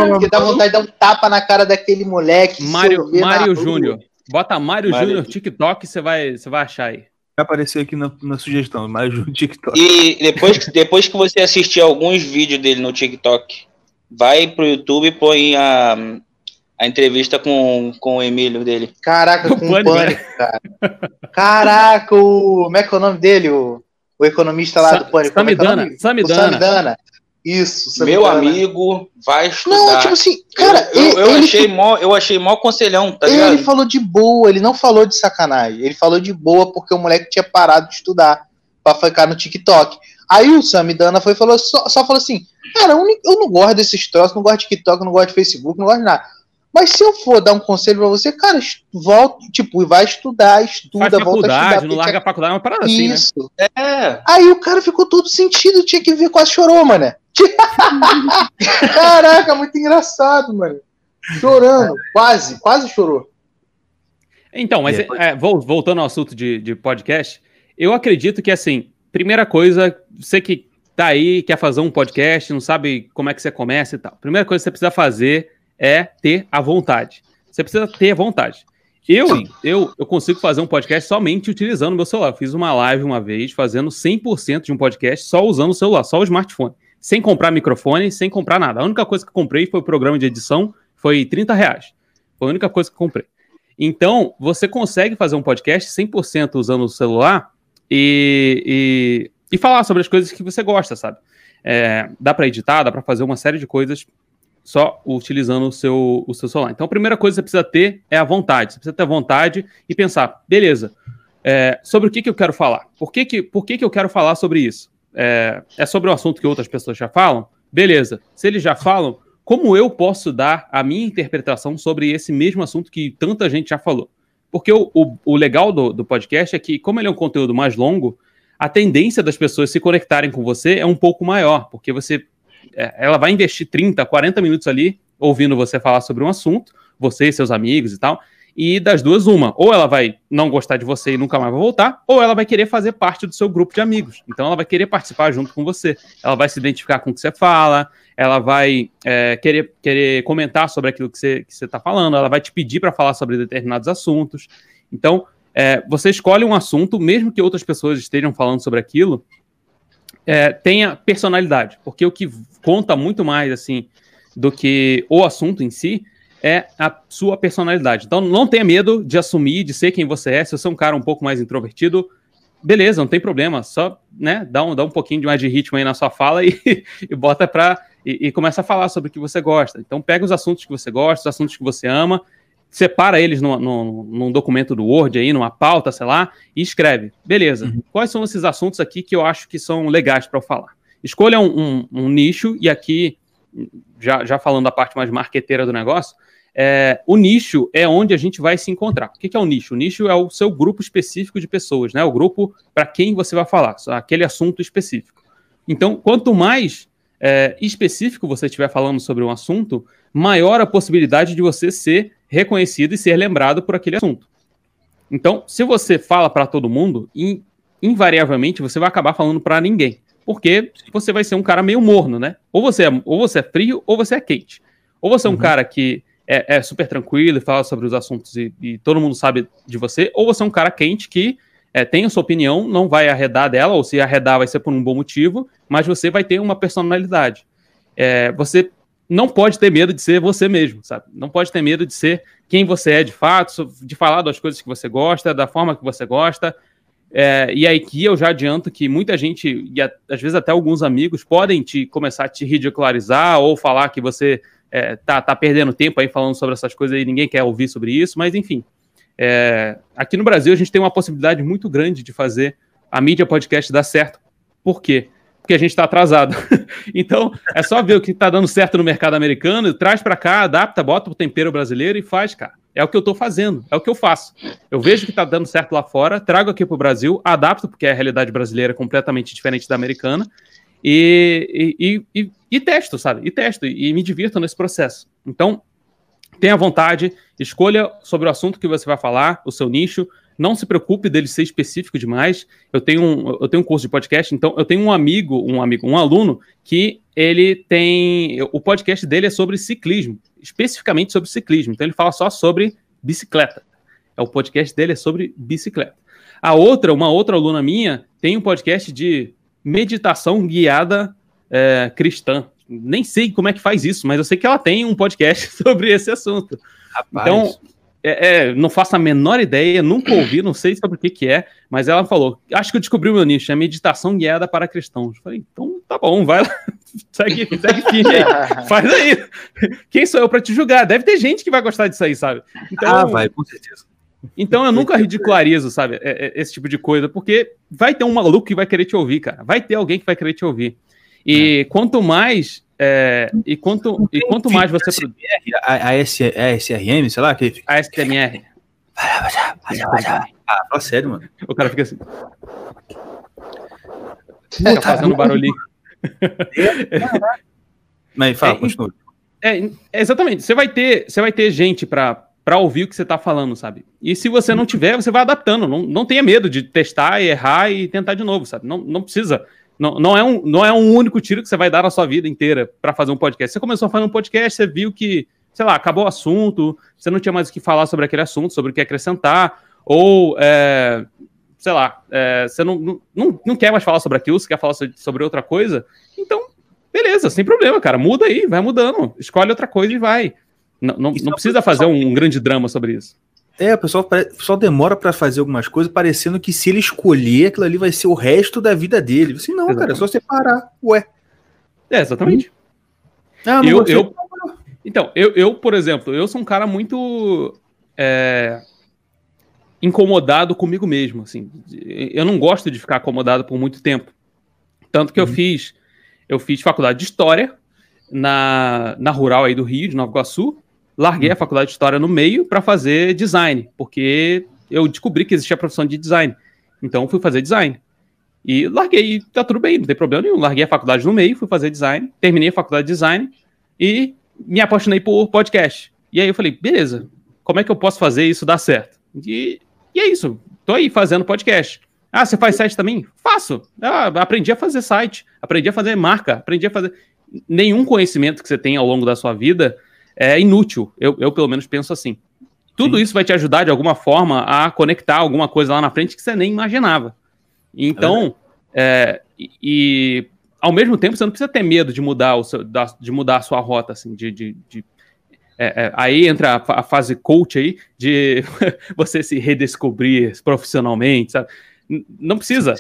D: Porque dá vontade de dar um tapa na cara daquele moleque.
F: Mário, Mário Júnior. Bota Mário, Mário Júnior TikTok, você vai, você vai achar aí
A: aparecer aqui na, na sugestão, mais no TikTok.
B: E depois, depois que você assistir alguns vídeos dele no TikTok, vai pro YouTube e põe a, a entrevista com, com o Emílio dele.
D: Caraca, com o Pânico, cara. Caraca, o. Como é que é o nome dele? O, o economista lá Sa do Pânico.
F: Samidana.
D: É Samidana. Samidana. Isso,
B: Meu amigo, vai estudar.
D: Não, tipo assim, cara,
B: eu, eu, eu achei mó, eu achei mó conselhão, tá
D: ligado? Ele falou de boa, ele não falou de sacanagem. Ele falou de boa porque o moleque tinha parado de estudar pra ficar no TikTok. Aí o Samidana foi falou só, só falou assim: "Cara, eu não gosto desses troços, não gosto de TikTok, não gosto de Facebook, não gosto de nada. Mas se eu for dar um conselho pra você, cara, volta, tipo, vai estudar, estuda, Faz volta a estudar.
F: Não larga a faculdade, é uma parada Isso. assim,
D: né? É. Aí o cara ficou todo sentido, tinha que ver, quase chorou, mano. Caraca, muito engraçado, mano. Chorando, quase, quase chorou.
F: Então, mas é, é, voltando ao assunto de, de podcast, eu acredito que, assim, primeira coisa, você que tá aí, quer fazer um podcast, não sabe como é que você começa e tal. Primeira coisa que você precisa fazer é ter a vontade. Você precisa ter a vontade. Eu, eu, eu consigo fazer um podcast somente utilizando o meu celular. Eu fiz uma live uma vez fazendo 100% de um podcast só usando o celular, só o smartphone sem comprar microfone, sem comprar nada. A única coisa que comprei foi o programa de edição, foi 30 reais. Foi a única coisa que comprei. Então, você consegue fazer um podcast 100% usando o celular e, e, e, falar sobre as coisas que você gosta, sabe? É, dá para editar, dá para fazer uma série de coisas só utilizando o seu, o seu celular. Então, a primeira coisa que você precisa ter é a vontade. Você precisa ter a vontade e pensar, beleza, é, sobre o que, que eu quero falar? Por que, que, por que, que eu quero falar sobre isso? É, é sobre um assunto que outras pessoas já falam? Beleza. Se eles já falam, como eu posso dar a minha interpretação sobre esse mesmo assunto que tanta gente já falou? Porque o, o, o legal do, do podcast é que, como ele é um conteúdo mais longo, a tendência das pessoas se conectarem com você é um pouco maior, porque você ela vai investir 30, 40 minutos ali ouvindo você falar sobre um assunto, você e seus amigos e tal, e das duas, uma. Ou ela vai não gostar de você e nunca mais vai voltar, ou ela vai querer fazer parte do seu grupo de amigos. Então ela vai querer participar junto com você. Ela vai se identificar com o que você fala, ela vai é, querer, querer comentar sobre aquilo que você está falando, ela vai te pedir para falar sobre determinados assuntos. Então, é, você escolhe um assunto, mesmo que outras pessoas estejam falando sobre aquilo, é, tenha personalidade, porque o que conta muito mais assim do que o assunto em si é a sua personalidade. Então não tenha medo de assumir, de ser quem você é. Se você é um cara um pouco mais introvertido, beleza, não tem problema. Só né, dá, um, dá um pouquinho de mais de ritmo aí na sua fala e, e bota para e, e, começa a falar sobre o que você gosta. Então pega os assuntos que você gosta, os assuntos que você ama separa eles no, no, num documento do Word aí, numa pauta, sei lá, e escreve. Beleza, uhum. quais são esses assuntos aqui que eu acho que são legais para eu falar? Escolha um, um, um, nicho, e aqui, já, já falando da parte mais marqueteira do negócio, é, o nicho é onde a gente vai se encontrar. O que, que é o nicho? O nicho é o seu grupo específico de pessoas, né? O grupo para quem você vai falar, aquele assunto específico. Então, quanto mais é, específico você estiver falando sobre um assunto, maior a possibilidade de você ser reconhecido e ser lembrado por aquele assunto. Então, se você fala para todo mundo, in, invariavelmente você vai acabar falando para ninguém, porque você vai ser um cara meio morno, né? Ou você é, ou você é frio ou você é quente. Ou você é um uhum. cara que é, é, super tranquilo e fala sobre os assuntos e, e, todo mundo sabe de você, ou você é um cara quente que é, tem a sua opinião, não vai arredar dela, ou se arredar vai ser por um bom motivo, mas você vai ter uma personalidade. É, você não pode ter medo de ser você mesmo, sabe? Não pode ter medo de ser quem você é de fato, de falar das coisas que você gosta, da forma que você gosta. É, e aí que eu já adianto que muita gente, e às vezes até alguns amigos, podem te começar a te ridicularizar ou falar que você é, tá, tá perdendo tempo aí falando sobre essas coisas e ninguém quer ouvir sobre isso, mas enfim. É, aqui no Brasil a gente tem uma possibilidade muito grande de fazer a mídia podcast dar certo. Por quê? Porque a gente está atrasado. então, é só ver o que está dando certo no mercado americano, traz para cá, adapta, bota o tempero brasileiro e faz, cara. É o que eu estou fazendo, é o que eu faço. Eu vejo que está dando certo lá fora, trago aqui para o Brasil, adapto, porque a realidade brasileira é completamente diferente da americana, e, e, e, e testo, sabe? E testo, e me divirto nesse processo. Então, tenha vontade, escolha sobre o assunto que você vai falar, o seu nicho, não se preocupe dele ser específico demais. Eu tenho um, eu tenho um curso de podcast, então eu tenho um amigo, um amigo, um aluno que ele tem o podcast dele é sobre ciclismo, especificamente sobre ciclismo. Então ele fala só sobre bicicleta. É o podcast dele é sobre bicicleta. A outra, uma outra aluna minha, tem um podcast de meditação guiada é, cristã. Nem sei como é que faz isso, mas eu sei que ela tem um podcast sobre esse assunto. Rapaz. Então, é, é, não faço a menor ideia, nunca ouvi, não sei sobre o que, que é, mas ela falou: acho que eu descobri o meu nicho, é meditação guiada para cristãos. Eu falei, então tá bom, vai lá, segue, segue firme aí, faz aí. Quem sou eu para te julgar? Deve ter gente que vai gostar disso aí, sabe?
A: Então, ah, vai, com certeza.
F: Então eu nunca ridicularizo, sabe, é, é, esse tipo de coisa, porque vai ter um maluco que vai querer te ouvir, cara. Vai ter alguém que vai querer te ouvir. E é. quanto mais é, e quanto, e quanto mais você
A: produz. A, a, a, SRM, sei lá, que
F: A STMR.
A: Ah, fala sério, mano.
F: O cara fica assim. Fica fazendo barulhinho.
A: Mas fala, é, continua.
F: É, exatamente. Você vai ter, você vai ter gente para para ouvir o que você está falando, sabe? E se você não tiver, você vai adaptando. Não, não tenha medo de testar, errar e tentar de novo, sabe? Não, não precisa não, não, é um, não é um único tiro que você vai dar na sua vida inteira para fazer um podcast. Você começou a fazer um podcast, você viu que, sei lá, acabou o assunto, você não tinha mais o que falar sobre aquele assunto, sobre o que acrescentar, ou, é, sei lá, é, você não, não, não quer mais falar sobre aquilo, você quer falar sobre outra coisa. Então, beleza, sem problema, cara. Muda aí, vai mudando. Escolhe outra coisa e vai. Não, não, não precisa fazer um grande drama sobre isso.
A: É, o pessoal, o pessoal demora pra fazer algumas coisas, parecendo que se ele escolher, aquilo ali vai ser o resto da vida dele. Assim, não, cara, é só separar. Ué.
F: É, exatamente.
A: Ah,
F: Eu-
A: gostei.
F: eu- Então, eu, eu, por exemplo, eu sou um cara muito é, incomodado comigo mesmo, assim. Eu não gosto de ficar acomodado por muito tempo. Tanto que eu fiz, eu fiz faculdade de História na, na Rural aí do Rio, de Nova Iguaçu. Larguei a faculdade de História no meio para fazer design, porque eu descobri que existia a profissão de design. Então, fui fazer design. E larguei, tá tudo bem, não tem problema nenhum. Larguei a faculdade no meio, fui fazer design, terminei a faculdade de design e me apaixonei por podcast. E aí eu falei, beleza, como é que eu posso fazer isso dar certo? E, e é isso, tô aí fazendo podcast. Ah, você faz site também? Faço. Ah, aprendi a fazer site, aprendi a fazer marca, aprendi a fazer. Nenhum conhecimento que você tem ao longo da sua vida é inútil. Eu, eu pelo menos penso assim. Tudo isso vai te ajudar de alguma forma a conectar alguma coisa lá na frente que você nem imaginava. Então, é, e, e, ao mesmo tempo, você não precisa ter medo de mudar, o seu, da, de mudar a sua rota, assim, de. de, de é, é, aí entra a, a fase coach aí, de você se redescobrir profissionalmente, sabe? Não precisa.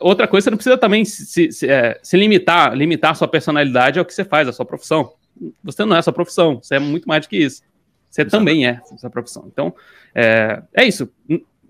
F: Outra coisa, você não precisa também se, se- se, é, se limitar, limitar a sua personalidade ao que você faz, a sua profissão. Você não é a sua profissão, você é muito mais do que isso. Você também é a sua profissão. Então, é, é isso.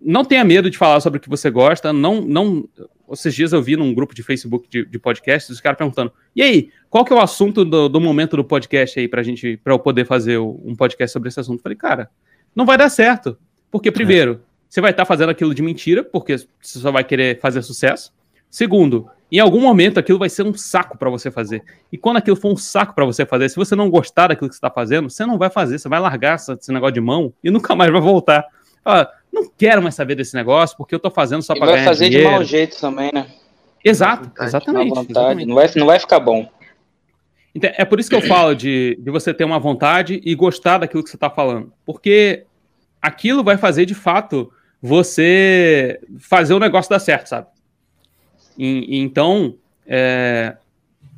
F: Não tenha medo de falar sobre o que você gosta. Não, não. Esses dias eu vi num grupo de Facebook de, de podcasts, os caras perguntando: e aí, qual que é o assunto do, do momento do podcast aí pra gente, pra eu poder fazer um podcast sobre esse assunto? Eu falei, cara, não vai dar certo. Porque, primeiro, você vai estar fazendo aquilo de mentira, porque você só vai querer fazer sucesso. Segundo, em algum momento aquilo vai ser um saco pra você fazer. E quando aquilo for um saco pra você fazer, se você não gostar daquilo que você tá fazendo, você não vai fazer, você vai largar esse negócio de mão e nunca mais vai voltar. Fala, não quero mais saber desse negócio, porque eu tô fazendo só
B: E
F: pra
B: vai
F: ganhar
B: fazer de
F: dinheiro.
B: mau jeito também, né?
F: Exato,
D: vontade,
F: exatamente. Exatamente.
B: Não vai, não vai ficar bom.
F: Então, é por isso que eu falo de, de você ter uma vontade e gostar daquilo que você está falando. Porque aquilo vai fazer, de fato, você fazer o negócio dar certo, sabe? Então, é,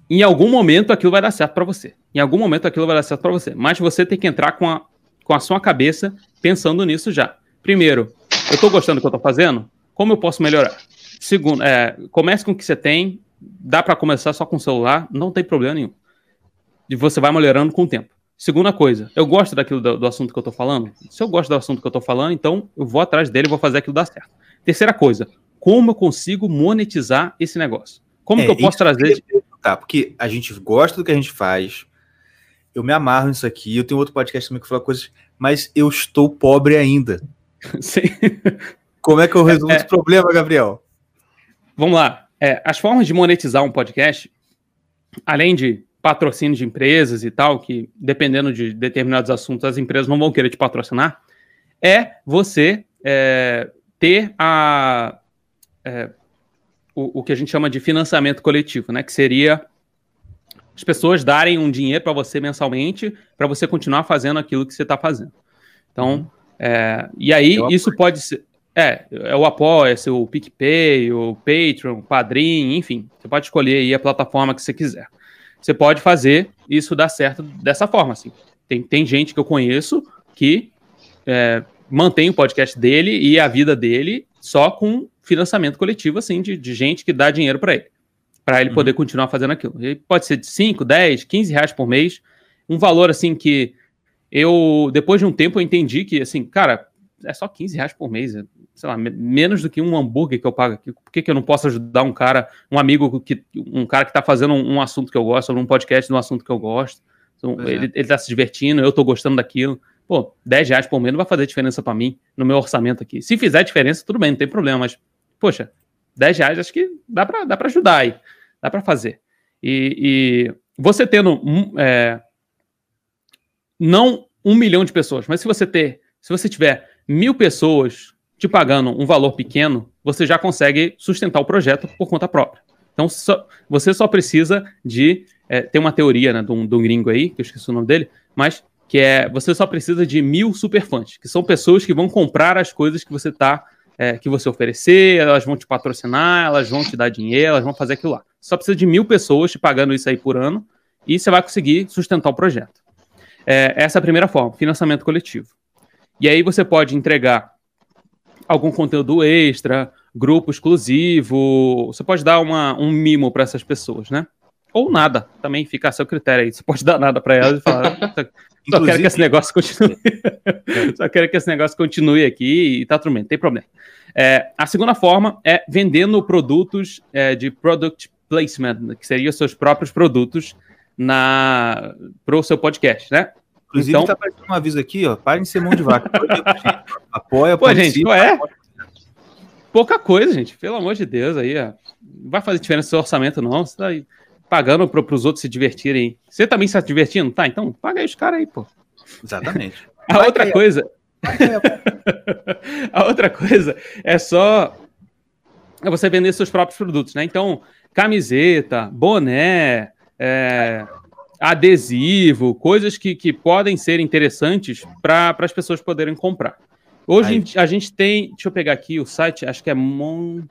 F: em algum momento aquilo vai dar certo para você. Em algum momento aquilo vai dar certo para você. Mas você tem que entrar com a, com a sua cabeça pensando nisso já. Primeiro, eu estou gostando do que eu estou fazendo? Como eu posso melhorar? Segundo, é, comece com o que você tem. Dá para começar só com o celular, não tem problema nenhum. E você vai melhorando com o tempo. Segunda coisa, eu gosto daquilo do, do assunto que eu tô falando. Se eu gosto do assunto que eu tô falando, então eu vou atrás dele e vou fazer aquilo dar certo. Terceira coisa, como eu consigo monetizar esse negócio? Como
A: É,
F: que eu posso
A: que eu
F: trazer.
A: queria Tá, porque a gente gosta do que a gente faz. Eu me amarro nisso aqui. Eu tenho outro podcast também que fala coisas, mas eu estou pobre ainda.
F: Sim.
A: Como é que eu resolvo
F: É.
A: esse problema, Gabriel?
F: Vamos lá. É, as formas de monetizar um podcast, além de patrocínio de empresas e tal, que dependendo de determinados assuntos, as empresas não vão querer te patrocinar, é você é, ter a, é, o, o que a gente chama de financiamento coletivo, né? Que seria as pessoas darem um dinheiro para você mensalmente para você continuar fazendo aquilo que você está fazendo. Então, é, e aí
A: Eu
F: isso pode ser. É, é o Apoia-se, o PicPay, o Patreon, o Padrim, enfim. Você pode escolher aí a plataforma que você quiser. Você pode fazer isso dar certo dessa forma, assim. Tem, tem gente que eu conheço que é, mantém o podcast dele e a vida dele só com financiamento coletivo, assim, de, de gente que dá dinheiro para ele. Para ele
A: Uhum.
F: poder continuar fazendo aquilo. E pode ser de 5, 10, 15 reais por mês. Um valor, assim, que eu, depois de um tempo, eu entendi que, assim, cara, é só 15 reais por mês. é, sei lá, me- menos do que um hambúrguer que eu pago aqui. Por que, que eu não posso ajudar um cara, um amigo, que, um cara que tá fazendo um, um assunto que eu gosto, sobre um podcast de um assunto que eu gosto? Então,
A: é.
F: ele, ele tá se divertindo, eu tô gostando daquilo. Pô, 10 reais por mês não vai fazer diferença para mim no meu orçamento aqui. Se fizer diferença, tudo bem, não tem problema, mas, poxa, 10 reais acho que dá pra, dá ajudar aí. Dá pra fazer. E, e você tendo é, não um milhão de pessoas, mas se você ter, se você tiver mil pessoas te pagando um valor pequeno, você já consegue sustentar o projeto por conta própria. Então, só- você só precisa de. é, tem uma teoria né, de, um, de um gringo aí, que eu esqueci o nome dele, mas que é você só precisa de mil superfãs, que são pessoas que vão comprar as coisas que você tá. É, que você oferecer, elas vão te patrocinar, elas vão te dar dinheiro, elas vão fazer aquilo lá. Só precisa de mil pessoas te pagando isso aí por ano e você vai conseguir sustentar o projeto. É, essa é a primeira forma, financiamento coletivo. E aí você pode entregar algum conteúdo extra, grupo exclusivo, você pode dar uma, um mimo para essas pessoas, né? Ou nada, também fica a seu critério aí. Você pode dar nada para elas e falar, só quero que esse negócio continue. só quero que esse negócio continue aqui e tá tudo bem, não tem problema. É, a segunda forma é vendendo produtos é, de product placement, que seriam seus próprios produtos na para o seu podcast, né?
A: Inclusive, então, tá aparecendo um aviso aqui, ó. Parem de ser mão de vaca.
F: Apoia, Pô, gente, qual é? Pouca coisa, gente. Pelo amor de Deus, aí, ó. Não vai fazer diferença no seu orçamento, não. Você tá aí pagando para os outros se divertirem. Você também está se divertindo? Tá, então paga aí os caras aí, pô.
A: Exatamente.
F: A vai outra coisa. a outra coisa é só é você vender seus próprios produtos, né? Então, camiseta, boné, é, adesivo, coisas que, que podem ser interessantes para as pessoas poderem comprar. Hoje Aí. a gente tem, deixa eu pegar aqui o site, acho que é Monte...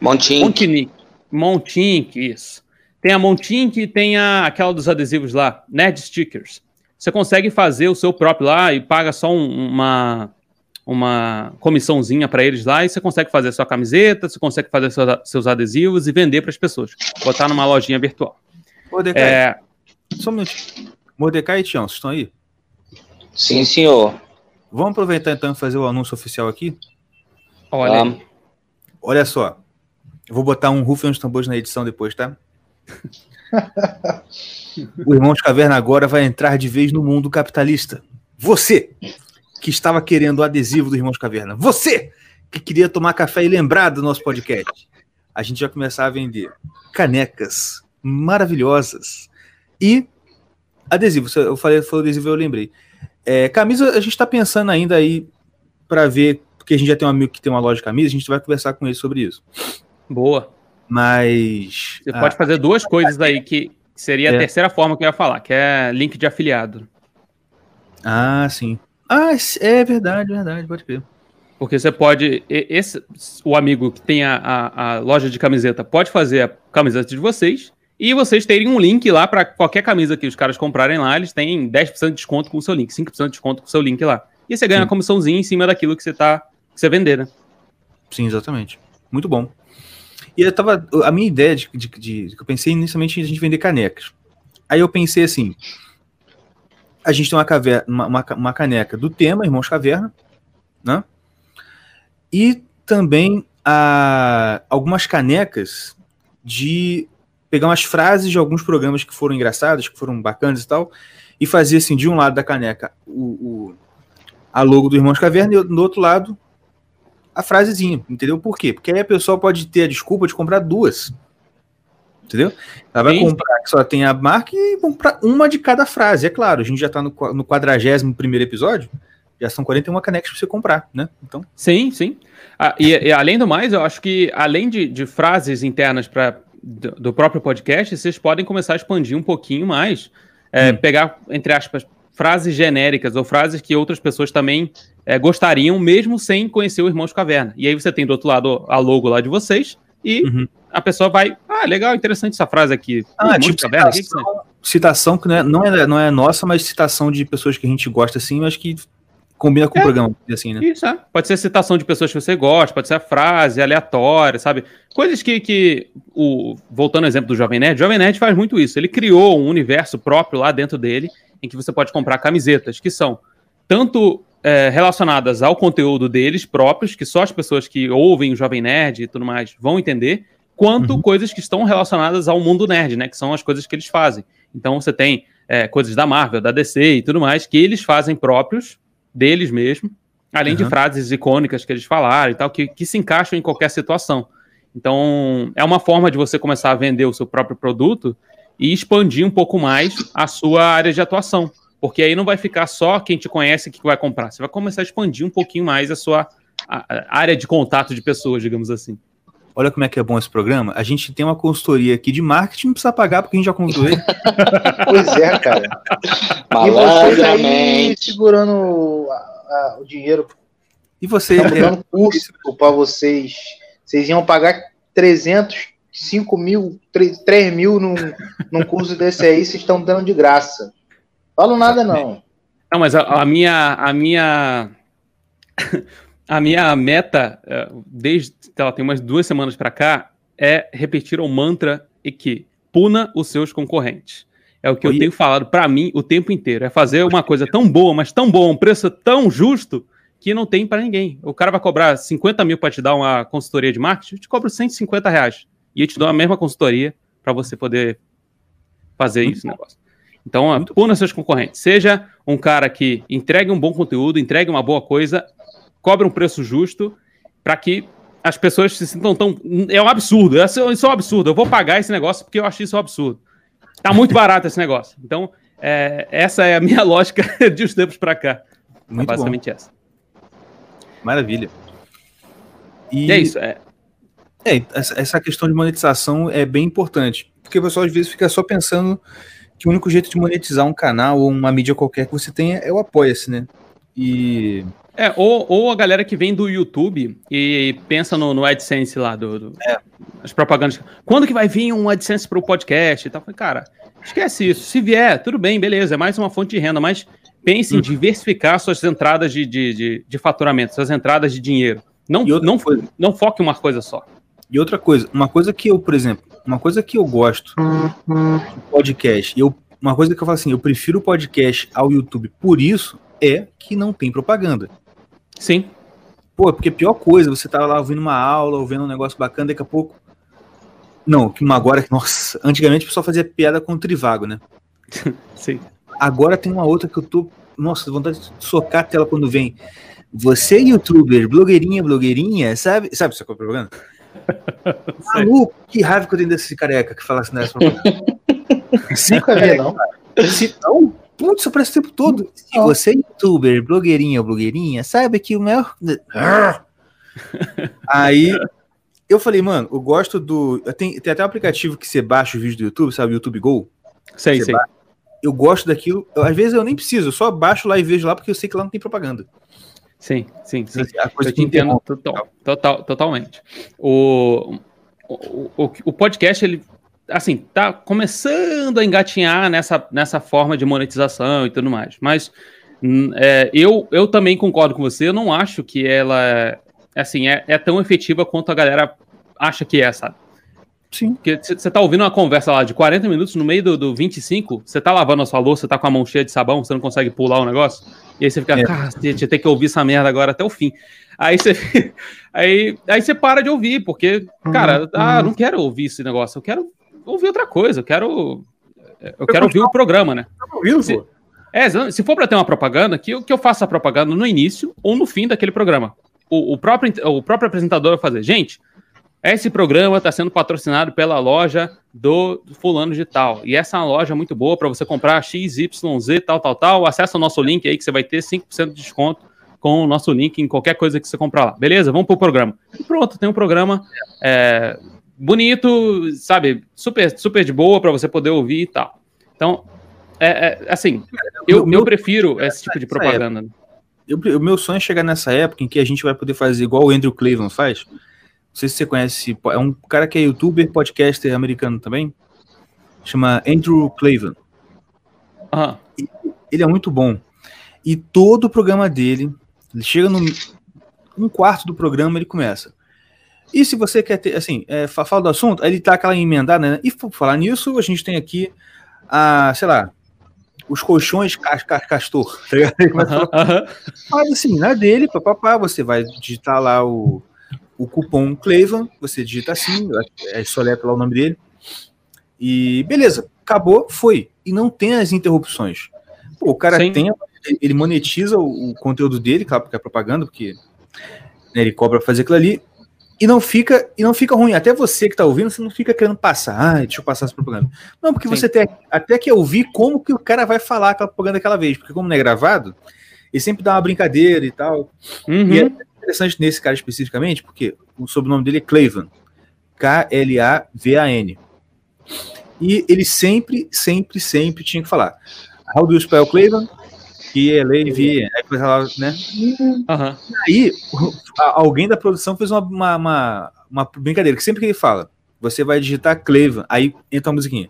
B: Montink.
F: Montink. Montink, isso. Tem a Montink e tem a, aquela dos adesivos lá, Nerd Stickers. Você consegue fazer o seu próprio lá e paga só um, uma, uma comissãozinha para eles lá e você consegue fazer sua camiseta, você consegue fazer seus, seus adesivos e vender para as pessoas. Botar numa lojinha virtual.
A: Mordecai, é... só um minutinho. Mordecai e Tião, vocês estão aí?
B: Sim, senhor.
A: Vamos aproveitar então e fazer o anúncio oficial aqui?
F: Olha, um.
A: Olha só. Eu vou botar um rufem dos tambores na edição depois, tá? o Irmãos Caverna agora vai entrar de vez no mundo capitalista. Você que estava querendo o adesivo do Irmãos Caverna. Você que queria tomar café e lembrar do nosso podcast. A gente vai começar a vender canecas maravilhosas e adesivo. Eu falei, falou adesivo, eu lembrei. É, camisa, a gente está pensando ainda aí para ver, porque a gente já tem um amigo que tem uma loja de camisa, a gente vai conversar com ele sobre isso.
F: Boa.
A: Mas.
F: Você pode fazer duas coisas aí que seria a é. terceira forma que eu ia falar, que é link de afiliado.
A: Ah, sim. Ah, é verdade, verdade, pode ver.
F: Porque você pode. Esse, o amigo que tem a, a, a, loja de camiseta pode fazer a camiseta de vocês. E vocês terem um link lá para qualquer camisa que os caras comprarem lá, eles têm 10% de desconto com o seu link, 5% de desconto com o seu link lá. E você ganha Sim. uma comissãozinha em cima daquilo que você tá. Que você vender, né?
A: Sim, exatamente. Muito bom. E eu tava. A minha ideia de, de, de, eu pensei inicialmente em a gente vender canecas. Aí eu pensei assim: a gente tem uma, caverna, uma, uma, uma caneca do tema, Irmãos Caverna, né? E também a, algumas canecas de pegar umas frases de alguns programas que foram engraçados, que foram bacanas e tal, e fazer assim, de um lado da caneca o, o a logo do Irmãos Caverna e do outro lado a frasezinha, entendeu? Por quê? Porque aí a pessoa pode ter a desculpa de comprar duas. Entendeu? Ela vai Sim. comprar que só tem a marca e comprar uma de cada frase. É claro, a gente já está no, no 41 primeiro episódio, já são 41 canecas para você comprar, né? Então.
F: Sim, sim. Ah, e, e, além do mais, eu acho que além de, de frases internas para do, do, próprio podcast, vocês podem começar a expandir um pouquinho mais. É, hum. Pegar, entre aspas, frases genéricas ou frases que outras pessoas também é, gostariam, mesmo sem conhecer o Irmãos Caverna. E aí você tem do outro lado a logo lá de vocês e uhum. a pessoa vai, ah, legal, interessante essa frase aqui.
A: Ah, tipo Caverna, citação, que citação que não é, não, é, não é nossa, mas citação de pessoas que a gente gosta assim, mas que combina com é, o programa, assim, né?
F: Isso, é. Pode ser citação de pessoas que você gosta, pode ser a frase aleatória, sabe? Coisas que, que o, voltando ao exemplo do Jovem Nerd, o Jovem Nerd faz muito isso. Ele criou um universo próprio lá dentro dele em que você pode comprar camisetas que são tanto é, relacionadas ao conteúdo deles próprios, que só as pessoas que ouvem o Jovem Nerd e tudo mais vão entender, quanto uhum. coisas que estão relacionadas ao mundo nerd, né? Que são as coisas que eles fazem. Então você tem é, coisas da Marvel, da DC e tudo mais, que eles fazem próprios, deles mesmo, além uhum. de frases icônicas que eles falaram e tal, que, que se encaixam em qualquer situação. Então, é uma forma de você começar a vender o seu próprio produto e expandir um pouco mais a sua área de atuação. Porque aí não vai ficar só quem te conhece que vai comprar. Você vai começar a expandir um pouquinho mais a sua área de contato de pessoas, digamos assim.
A: Olha como é que é bom esse programa. A gente tem uma consultoria aqui de marketing, não precisa pagar porque a gente já convidou ele.
D: pois é, cara. e vocês aí segurando a, a, o dinheiro.
A: E você?
D: Estamos dando curso para vocês. Vocês iam pagar 300 5 mil, 3, 3 mil num, num curso desse aí, vocês estão dando de graça. Falo nada, não.
F: Não, mas a, a minha. A minha. a minha meta, é, desde ela tem umas duas semanas para cá, é repetir o mantra e que puna os seus concorrentes. É o que Oi. eu tenho falado para mim o tempo inteiro. É fazer uma coisa tão boa, mas tão boa, um preço tão justo que não tem para ninguém. O cara vai cobrar 50 mil para te dar uma consultoria de marketing, eu te cobro 150 reais. E eu te dou a mesma consultoria para você poder fazer isso negócio. Então, puna seus concorrentes. Seja um cara que entregue um bom conteúdo, entregue uma boa coisa, cobre um preço justo para que as pessoas se sintam tão. É um absurdo. Isso é um absurdo. Eu vou pagar esse negócio porque eu acho isso um absurdo. Tá muito barato esse negócio. Então, é, essa é a minha lógica de uns tempos para cá. Muito é basicamente bom. essa.
A: Maravilha.
F: E, e é isso. É...
A: é, essa questão de monetização é bem importante. Porque o pessoal às vezes fica só pensando que o único jeito de monetizar um canal ou uma mídia qualquer que você tenha é o Apoia-se, né? E
F: é, ou, ou a galera que vem do YouTube e pensa no, no AdSense lá, do, do é. as propagandas. Quando que vai vir um AdSense para o podcast e tal? Cara, esquece isso. Se vier, tudo bem, beleza, é mais uma fonte de renda, mas pense em hum. diversificar suas entradas de, de, de, de, faturamento, suas entradas de dinheiro. Não, não, coisa, não foque em uma coisa só.
A: E outra coisa, uma coisa que eu, por exemplo, uma coisa que eu gosto do podcast, eu, uma coisa que eu falo assim, eu prefiro o podcast ao YouTube por isso, é que não tem propaganda.
F: Sim.
A: Pô, porque a pior coisa, você tava lá ouvindo uma aula, ouvindo um negócio bacana, daqui a pouco. Não, que agora. Nossa, antigamente o pessoal fazia piada com o Trivago, né?
F: Sim.
A: Agora tem uma outra que eu tô. Nossa, vontade de socar a tela quando vem. Você, youtuber, blogueirinha, blogueirinha, sabe? Sabe essa é propaganda? Maluco, que raiva que eu tenho desse careca que fala assim nessa propaganda.
D: Nunca vi, não.
A: Se não, Putz, eu presto o tempo todo. Se você é youtuber, blogueirinha ou blogueirinha, sabe que o meu. Aí eu falei, mano, eu gosto do. Tem, tem até um aplicativo que você baixa o vídeo do YouTube, sabe? YouTube Go.
F: Sei, sei. Baixa.
A: Eu gosto daquilo. Eu, às vezes eu nem preciso, eu só baixo lá e vejo lá porque eu sei que lá não tem propaganda.
F: Sim, sim, sim. A coisa eu te entendo total, total, totalmente. O, o, o, o podcast, ele assim, tá começando a engatinhar nessa, nessa forma de monetização e tudo mais. Mas hum, é, eu, eu também concordo com você, eu não acho que ela assim, é, é tão efetiva quanto a galera acha que é, sabe? Sim. Porque você tá ouvindo uma conversa lá de 40 minutos, no meio do, do 25, você tá lavando a sua louça, você tá com a mão cheia de sabão, você não consegue pular o negócio, e aí você fica, é. cacete, tem que ouvir essa merda agora até o fim. Aí você, aí, aí você para de ouvir, porque, cara, uhum. ah, não quero ouvir esse negócio, eu quero ouvir outra coisa, eu quero. Eu quero ouvir o programa, né? Se, é, se for para ter uma propaganda, que, que eu faça a propaganda no início ou no fim daquele programa. O, o, próprio, o próprio apresentador vai fazer, gente, esse programa está sendo patrocinado pela loja do fulano de tal. E essa é uma loja muito boa para você comprar XYZ, tal, tal, tal. Acesse o nosso link aí que você vai ter 5% de desconto com o nosso link em qualquer coisa que você comprar lá. Beleza? Vamos pro programa. E pronto, tem um programa é, bonito, sabe, super, super de boa para você poder ouvir e tal. Então, é, é assim, eu, eu prefiro esse tipo de propaganda.
A: Eu, o meu sonho é chegar nessa época em que a gente vai poder fazer igual o Andrew Cleveland faz. Não sei se você conhece, é um cara que é youtuber, podcaster americano também. Chama Andrew Cleveland.
F: Uhum.
A: Ele é muito bom. E todo o programa dele, ele chega no um quarto do programa, ele começa. E se você quer ter, assim, é, fala do assunto, aí ele tá aquela emendada, né? E por falar nisso, a gente tem aqui, a, sei lá, os colchões castor, tá ligado? Mas assim, na dele, papapá, você vai digitar lá o, o cupom Cleveland, você digita assim, é só letra lá o nome dele, e beleza, acabou, foi. E não tem as interrupções. Pô, o cara Sim. tem, ele monetiza o, o, conteúdo dele, claro, porque é propaganda, porque né, ele cobra fazer aquilo ali, e não fica e não fica ruim. Até você que está ouvindo, você não fica querendo passar. Ah, deixa eu passar essa propaganda. Não, porque Sim. você tem até que ouvir como que o cara vai falar aquela propaganda aquela vez. Porque como não é gravado, ele sempre dá uma brincadeira e tal. Uhum. E é interessante nesse cara especificamente, porque o sobrenome dele é Clavan. K-L-A-V-A-N. E ele sempre, sempre, sempre tinha que falar. How do you spell Clavan? que é coisa lá, né? Uhum. Aí alguém da produção fez uma, uma, uma, uma, brincadeira, que sempre que ele fala, você vai digitar Clevan, aí entra uma musiquinha.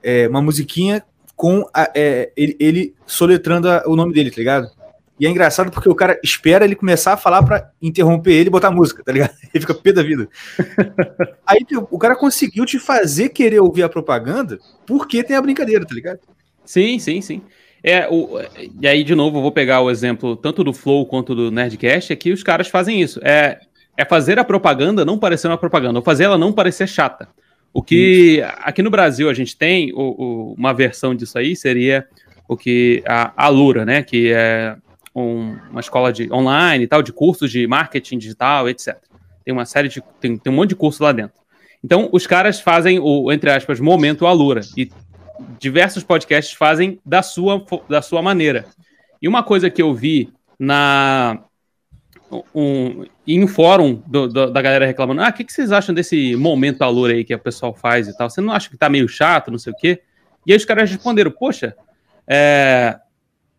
A: É, uma musiquinha com a, é, ele, ele soletrando a- o nome dele, tá ligado? E é engraçado porque o cara espera ele começar a falar pra interromper ele e botar música, tá ligado? Ele fica pé da vida. Aí tipo, o cara conseguiu te fazer querer ouvir a propaganda porque tem a brincadeira, tá ligado?
F: Sim, sim, sim. É, o, e aí, de novo, eu vou pegar o exemplo tanto do Flow quanto do Nerdcast, é que os caras fazem isso. É, é fazer a propaganda não parecer uma propaganda, ou fazer ela não parecer chata. O que aqui no Brasil a gente tem, o- o- uma versão disso aí seria o que a, a Lura, né? Que é um- uma escola de online e tal, de cursos de marketing digital, etc. Tem uma série de. Tem, tem um monte de curso lá dentro. Então, os caras fazem o, entre aspas, momento Alura. E diversos podcasts fazem da sua, da sua maneira. E uma coisa que eu vi na um, em um fórum do- do- da galera reclamando, ah, o que, que vocês acham desse momento Alura aí que o pessoal faz e tal? Você não acha que tá meio chato, não sei o quê? E aí os caras responderam, poxa, é,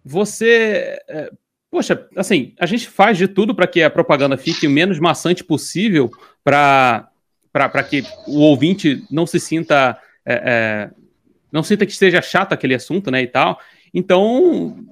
F: você... é, poxa, assim, a gente faz de tudo para que a propaganda fique o menos maçante possível para que o ouvinte não se sinta... é, é, não sinta que esteja chato aquele assunto, né, e tal. Então,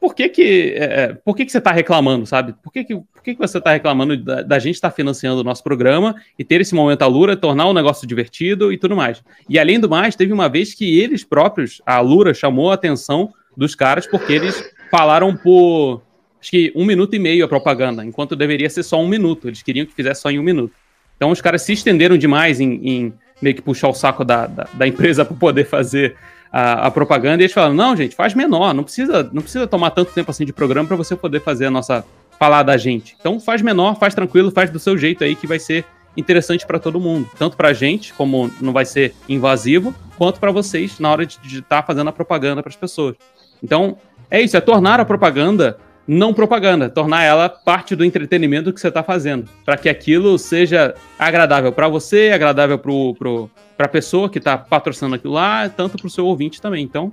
F: por que que, é, é, por que, que você está reclamando, sabe? Por que, que, por que, que você está reclamando da, da gente estar financiando o nosso programa e ter esse momento Alura, tornar o negócio divertido e tudo mais? E além do mais, teve uma vez que eles próprios, a Alura chamou a atenção dos caras porque eles falaram por, acho que um minuto e meio a propaganda, enquanto deveria ser só um minuto. Eles queriam que fizesse só em um minuto. Então os caras se estenderam demais em, em meio que puxar o saco da, da, da empresa para poder fazer a, a propaganda, e eles falaram: não, gente, faz menor, não precisa, não precisa tomar tanto tempo assim de programa para você poder fazer a nossa. falar da gente. Então faz menor, faz tranquilo, faz do seu jeito aí que vai ser interessante para todo mundo. Tanto pra gente, como não vai ser invasivo, quanto para vocês na hora de estar fazendo a propaganda para as pessoas. Então, é isso, é tornar a propaganda não propaganda, tornar ela parte do entretenimento que você está fazendo, para que aquilo seja agradável para você, agradável para a pessoa que está patrocinando aquilo lá, tanto para o seu ouvinte também. Então,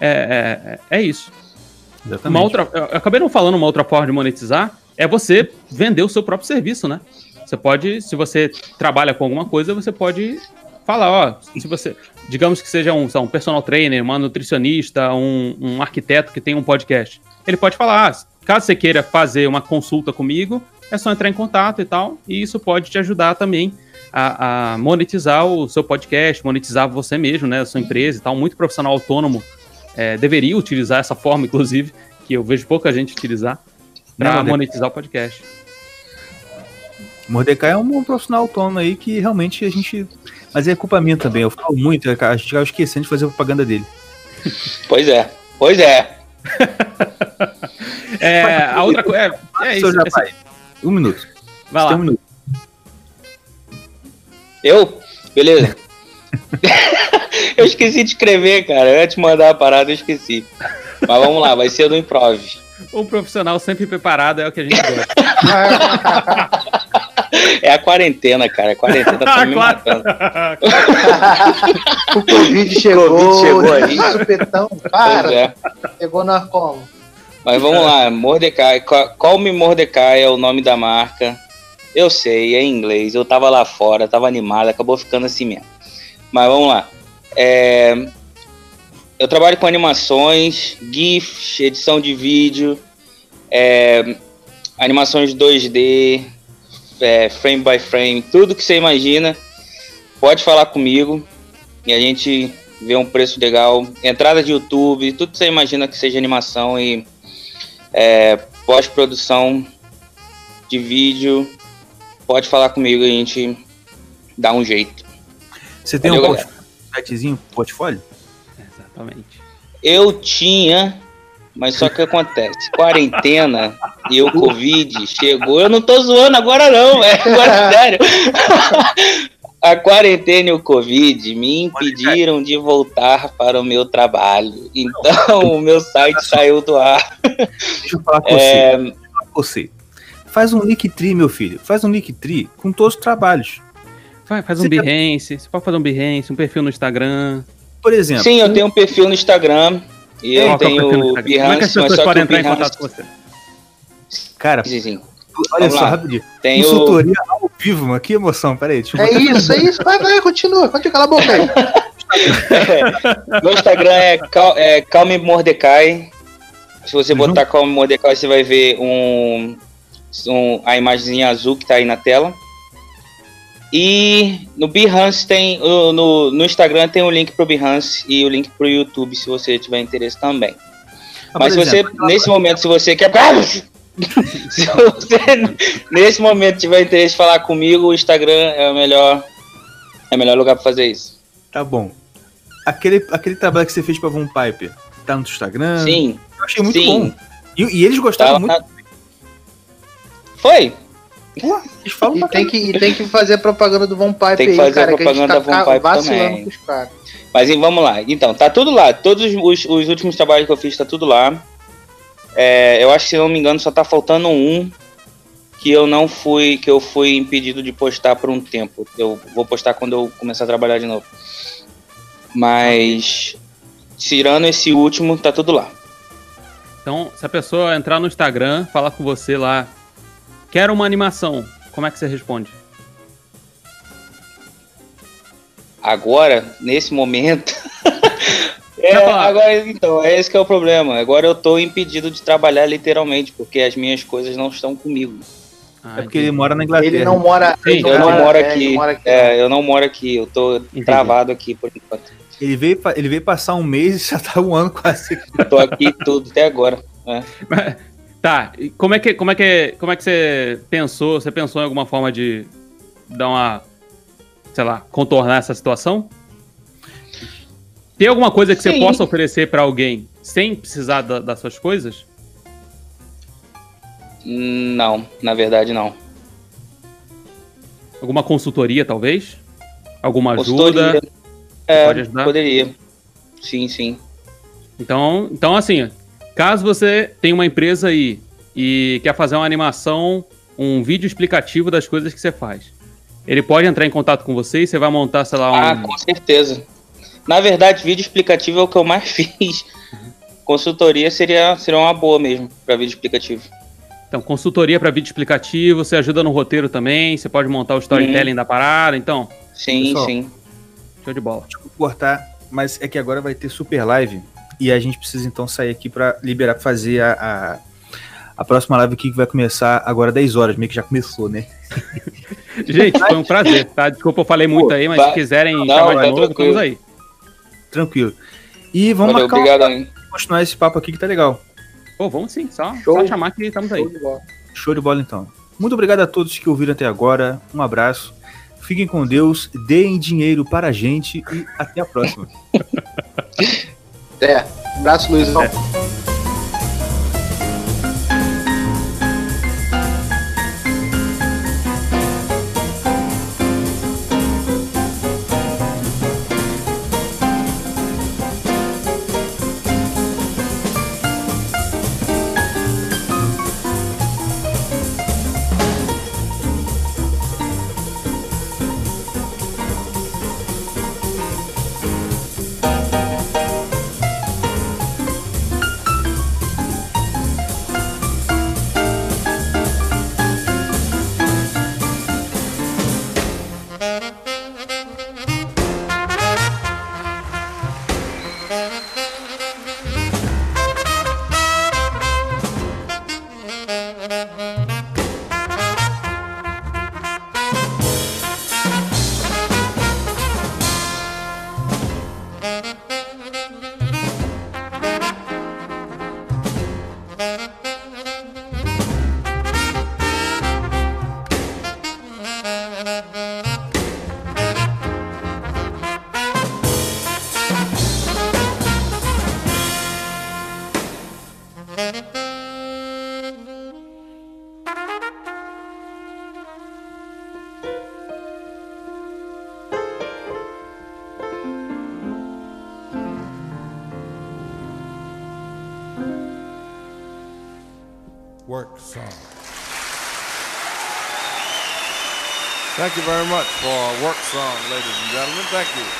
F: é, é, é isso.
A: Exatamente.
F: Uma outra, eu acabei não falando uma outra forma de monetizar, é você vender o seu próprio serviço, né? Você pode, se você trabalha com alguma coisa, você pode falar, ó, se você, digamos que seja um, um personal trainer, uma nutricionista, um, um arquiteto que tem um podcast, ele pode falar, ah, caso você queira fazer uma consulta comigo, é só entrar em contato e tal, e isso pode te ajudar também a, a monetizar o seu podcast, monetizar você mesmo, né, a sua empresa e tal. Muito profissional autônomo é, deveria utilizar essa forma, inclusive, que eu vejo pouca gente utilizar, para monetizar o podcast.
A: Mordecai é um profissional autônomo aí que realmente a gente. Mas é culpa minha também. Eu falo muito, a gente acaba esquecendo de fazer a propaganda dele.
B: Pois é, pois é.
F: É, a outra coisa. É, é isso. é
A: Japai, um minuto.
F: Vai
A: Você
F: lá.
A: tem um minuto.
B: Eu? Beleza. eu esqueci de escrever, cara. Eu ia te mandar a parada, eu esqueci. Mas vamos lá, vai ser do improv.
F: Um profissional sempre preparado é o que a gente gosta.
B: É a quarentena, cara. A quarentena tá me matando.
D: O Covid chegou,
B: Covid chegou aí.
D: supetão, para,
B: é.
D: chegou nós como?
B: Mas vamos lá, Mordecai. Ca- Call Me Mordecai é o nome da marca. Eu sei, é em inglês. Eu tava lá fora, tava animado, acabou ficando assim mesmo. Mas vamos lá. É, Eu trabalho com animações, GIFs, edição de vídeo, é, animações 2D, é, frame by frame, tudo que você imagina. Pode falar comigo e a gente vê um preço legal. Entrada de YouTube, tudo que você imagina que seja animação e é, pós-produção de vídeo, pode falar comigo, a gente dá um jeito.
A: Você tem
B: Valeu,
A: um
B: galera.
A: portfólio, sitezinho, portfólio?
F: Exatamente.
B: Eu tinha, mas só que acontece, quarentena e o Covid chegou, eu não tô zoando agora não, é agora sério. A quarentena e o Covid me impediram de voltar para o meu trabalho. Então o meu site saiu do ar.
A: Deixa eu falar com você.
B: É,
A: Deixa eu falar com você. Faz um Linktree, meu filho. Faz um Linktree com todos os trabalhos.
F: Faz, faz um
A: Você tá-
F: Behance, você pode fazer um Behance, um perfil no Instagram.
A: Por exemplo,
B: Sim, eu tenho um perfil no Instagram e eu
F: é o perfil no
B: tenho
F: Instagram? Como é que as
B: Behance, mas
F: pessoas
B: só que
F: podem
B: o
F: entrar em
B: Behance...
F: contato com você?
A: cara,
B: Sim, sim.
A: Olha
B: Vamos
A: só,
B: lá.
A: rapidinho.
B: Tem o...
A: Consultoria ao vivo, mano. Que emoção. Pera aí, deixa eu
D: É isso, é isso, vai, vai, continua, continua, cala a boca aí.
B: É, meu Instagram é, Cal, é Calme Mordecai. Se você botar Calme Mordecai, você vai ver um, um, a imagenzinha azul que tá aí na tela. E no Behance tem. No, no Instagram tem o link pro Behance e o link pro YouTube, se você tiver interesse também. Ah, Mas se exemplo, você, nesse momento, se você quer. se você, nesse momento, tiver interesse em falar comigo, o Instagram é o melhor. É o melhor lugar para fazer isso.
A: Tá bom. Aquele, aquele trabalho que você fez pra Von Piper, tá no Instagram?
B: Sim.
A: Eu achei muito sim. bom. E, e, eles gostaram tá, muito. Tá...
B: Foi?
D: Pô, e, tem que, e tem que fazer propaganda do Von Piper
B: tem que fazer aí, cara, propaganda que a gente tá da Von Piper também. Mas vamos lá. Então, tá tudo lá. Todos os, os últimos trabalhos que eu fiz, tá tudo lá. É, eu acho que, se não me engano, só tá faltando um que eu não fui, que eu fui impedido de postar por um tempo. Eu vou postar quando eu começar a trabalhar de novo. Mas, tirando esse último, tá tudo lá.
F: Então, se a pessoa entrar no Instagram, falar com você lá, quero uma animação, como é que você responde?
B: Agora, nesse momento. é, agora, então, é esse que é o problema. Agora eu tô impedido de trabalhar literalmente, porque as minhas coisas não estão comigo.
A: Ah, é porque ele mora na Inglaterra.
D: Ele não mora,
B: Sim, eu não moro é, aqui. Mora aqui é, eu não moro aqui. Eu tô Entendi. travado aqui por enquanto.
A: Ele veio, ele veio passar um mês e já tá um ano quase.
B: tô aqui tudo até agora. É.
F: tá, como é que como é que como é que você pensou? Você pensou em alguma forma de dar uma sei lá, contornar essa situação? Tem alguma coisa que Sim. você possa oferecer para alguém sem precisar da, das suas coisas?
B: Não, na verdade não.
F: Alguma consultoria, talvez? Alguma ajuda?
B: É, pode ajudar? Poderia. Sim, sim.
F: Então, então, assim, caso você tenha uma empresa aí e quer fazer uma animação, um vídeo explicativo das coisas que você faz, ele pode entrar em contato com você e você vai montar, sei lá, um...
B: Ah, com certeza. Na verdade, vídeo explicativo é o que eu mais fiz. Consultoria seria, seria uma boa mesmo para vídeo explicativo.
F: Então, consultoria para vídeo explicativo, você ajuda no roteiro também, você pode montar o storytelling hum. da parada, então.
B: Sim, Pessoal, sim.
F: Show de bola.
A: Deixa eu cortar, mas é que agora vai ter super live e a gente precisa então sair aqui para liberar fazer a, a, a, próxima live aqui que vai começar agora 10 horas, meio que já começou, né?
F: gente, foi um prazer, tá? Desculpa, eu falei muito Pô, aí, mas vai. se quiserem Não, chamar de tá novo, estamos aí.
A: Tranquilo. E vamos Valeu, marcar obrigado, um... continuar esse papo aqui que tá legal.
F: Pô, vamos sim, só, só chamar que estamos aí. Show de,
A: bola. Show de bola então. Muito obrigado a todos que ouviram até agora. Um abraço. Fiquem com Deus, deem dinheiro para a gente e até a próxima.
D: é, abraço, Luiz. É.
G: Thank you very much for our work song, ladies and gentlemen. Thank you.